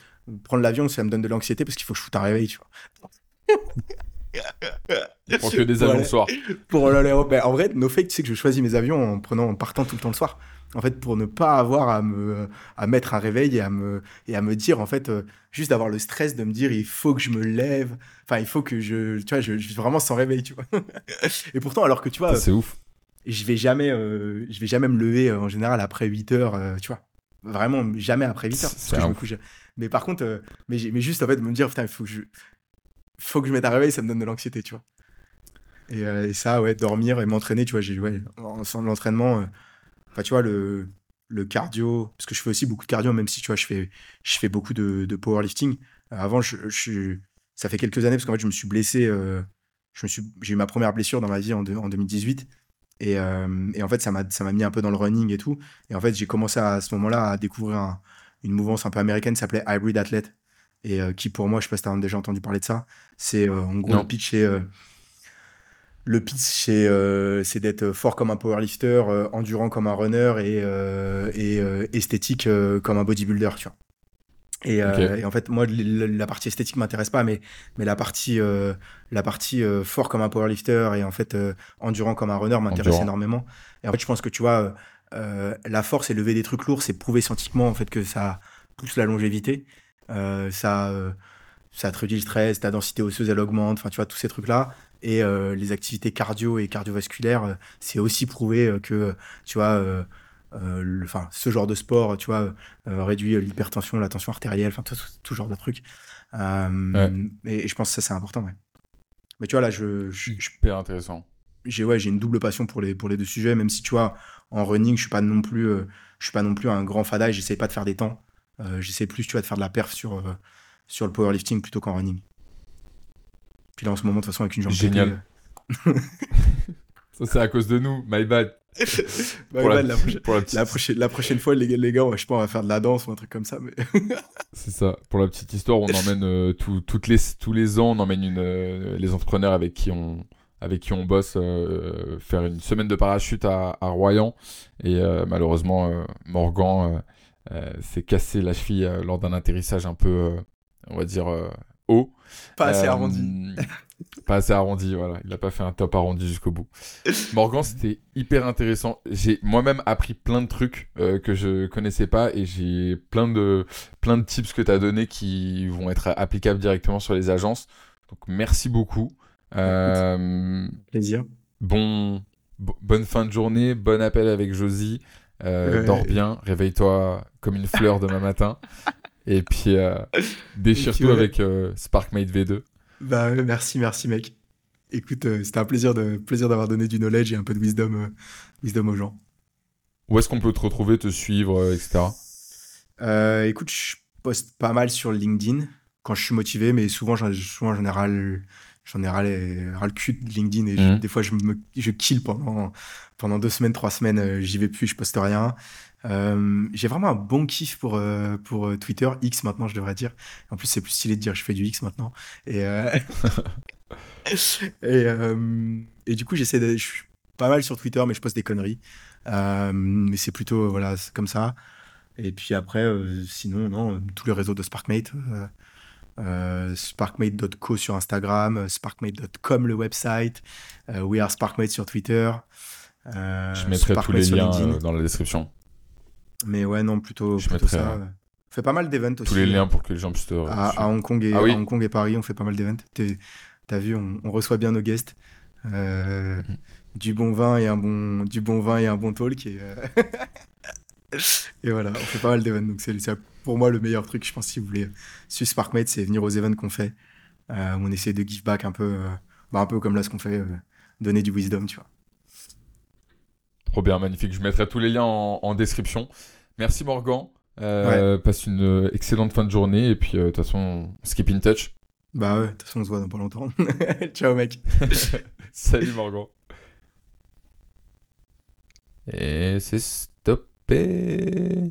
prendre l'avion, ça me donne de l'anxiété parce qu'il faut que je foute un réveil, tu vois. Pour que des avions le soir. Pour ben, en vrai, no fake, tu sais que je choisis mes avions en prenant, en partant tout le temps le soir. En fait, pour ne pas avoir à me, à mettre un réveil et à me, et à me dire, en fait, euh, juste d'avoir le stress de me dire, il faut que je me lève. Enfin, il faut que je, tu vois, je, je vraiment sans réveil, tu vois. et pourtant, alors que tu vois. C'est ouf. Je vais jamais, euh, je vais jamais me lever euh, en général après 8 heures, tu vois. Vraiment, jamais après 8 heures. Parce que je me couche, mais par contre, euh, mais, juste en fait, me dire, putain, faut que je, faut que je mette un réveil, ça me donne de l'anxiété, tu vois. Et, euh, ça, ouais, dormir et m'entraîner, tu vois, j'ai, ouais, de l'entraînement, euh, enfin, tu vois, le, cardio, parce que je fais aussi beaucoup de cardio, même si, tu vois, je fais, je fais beaucoup de, powerlifting. avant, ça fait quelques années, parce qu'en fait, je me suis blessé, j'ai eu ma première blessure dans ma vie en, en 2018. Et, en fait, ça m'a, ça m'a mis un peu dans le running et tout. Et en fait, j'ai commencé à, à ce moment-là à découvrir un, une mouvance un peu américaine s'appelait Hybrid Athlete et euh, qui pour moi, je sais pas si tu as déjà entendu parler de ça, c'est euh, en gros le pitch c'est euh, le pitch c'est d'être fort comme un powerlifter, endurant comme un runner et, et esthétique comme un bodybuilder, tu vois. Et, en fait, moi, la partie esthétique m'intéresse pas, mais, mais la partie, la partie fort comme un powerlifter et en fait endurant comme un runner m'intéresse énormément. Et en fait, je pense que tu vois, euh, la force et lever des trucs lourds, c'est prouvé scientifiquement en fait que ça pousse la longévité. Euh, ça, euh, ça te réduit le stress, ta densité osseuse elle augmente, enfin tu vois tous ces trucs là. Et les activités cardio et cardiovasculaires, c'est aussi prouvé que tu vois. enfin, ce genre de sport, tu vois, réduit l'hypertension, la tension artérielle, enfin tout, tout, genre de trucs. Et, je pense que ça c'est important, ouais. Mais tu vois là, je, je, super intéressant. J'ai ouais, j'ai une double passion pour les pour les deux sujets, même si tu vois, en running, je suis pas non plus, euh, je suis pas non plus un grand fada et j'essaie pas de faire des temps. Euh, j'essaie plus, tu vois, de faire de la perf sur, euh, sur le powerlifting plutôt qu'en running. Puis là, en ce moment, de toute façon, avec une jambe Génial. Ça, c'est à cause de nous, my bad. la, la, prochaine, fois, les, les gars, je pas, on va faire de la danse ou un truc comme ça. Mais... c'est ça. Pour la petite histoire, on emmène toutes les, tous les ans, on emmène une, les entrepreneurs avec qui on, avec qui on bosse euh, faire une semaine de parachute à, Royan. Et euh, malheureusement, euh, Morgan s'est cassé la cheville lors d'un atterrissage un peu, on va dire, haut. Pas assez arrondi. pas assez arrondi, voilà. Il n'a pas fait un top arrondi jusqu'au bout. Morgan, c'était hyper intéressant. J'ai moi-même appris plein de trucs que je connaissais pas et j'ai plein de, plein de tips que tu as donnés qui vont être applicables directement sur les agences. Donc merci beaucoup. Euh, Plaisir. Bon, bonne fin de journée, bon appel avec Josie. Euh, dors bien, réveille-toi comme une fleur demain matin. Et puis, euh, déchire-toi avec SparkMate V2. Bah, merci, merci, mec. Écoute, c'était un plaisir de plaisir d'avoir donné du knowledge et un peu de wisdom, wisdom aux gens. Où est-ce qu'on peut te retrouver, te suivre, etc. écoute, je poste pas mal sur LinkedIn quand je suis motivé, mais souvent, souvent en général, j'en ai ras, le cul de LinkedIn et mmh. des fois je me je kill pendant pendant deux semaines trois semaines euh, j'y vais plus je poste rien euh, j'ai vraiment un bon kiff pour euh, pour Twitter X maintenant je devrais dire en plus c'est plus stylé de dire je fais du X maintenant et et, et du coup j'essaie de pas mal sur Twitter, mais je poste des conneries. Mais c'est plutôt voilà, comme ça. Et puis après, sinon, non, tous les réseaux de SparkMate. Euh, sparkmate.co sur Instagram, euh, sparkmate.com le website, euh, We Are Sparkmate sur Twitter. euh, Je mettrai tous les liens euh, dans la description. Mais ouais, non, plutôt, Je plutôt mettrai, ça. On fait pas mal d'events aussi. Tous les liens pour que les gens puissent te. À, à Hong Kong et, Ah oui. à Hong Kong et Paris, on fait pas mal d'events. T'as vu, on, on reçoit bien nos guests. Euh. Du bon vin et un bon, du bon vin et un bon talk. Et, et voilà, on fait pas mal d'events. Donc c'est c'est pour moi le meilleur truc, je pense, si vous voulez suivre SparkMate, c'est venir aux events qu'on fait. Euh, on essaie de give back un peu, euh, bah, un peu comme là ce qu'on fait, euh, donner du wisdom, tu vois. Trop bien, magnifique. Je mettrai tous les liens en, en description. Merci Morgan. Euh, Passe une euh, excellente fin de journée. Et puis, euh, de toute façon, skip in touch. Bah ouais, de toute façon, on se voit dans pas longtemps. Ciao, mec. Salut Morgan. Et c'est stoppé.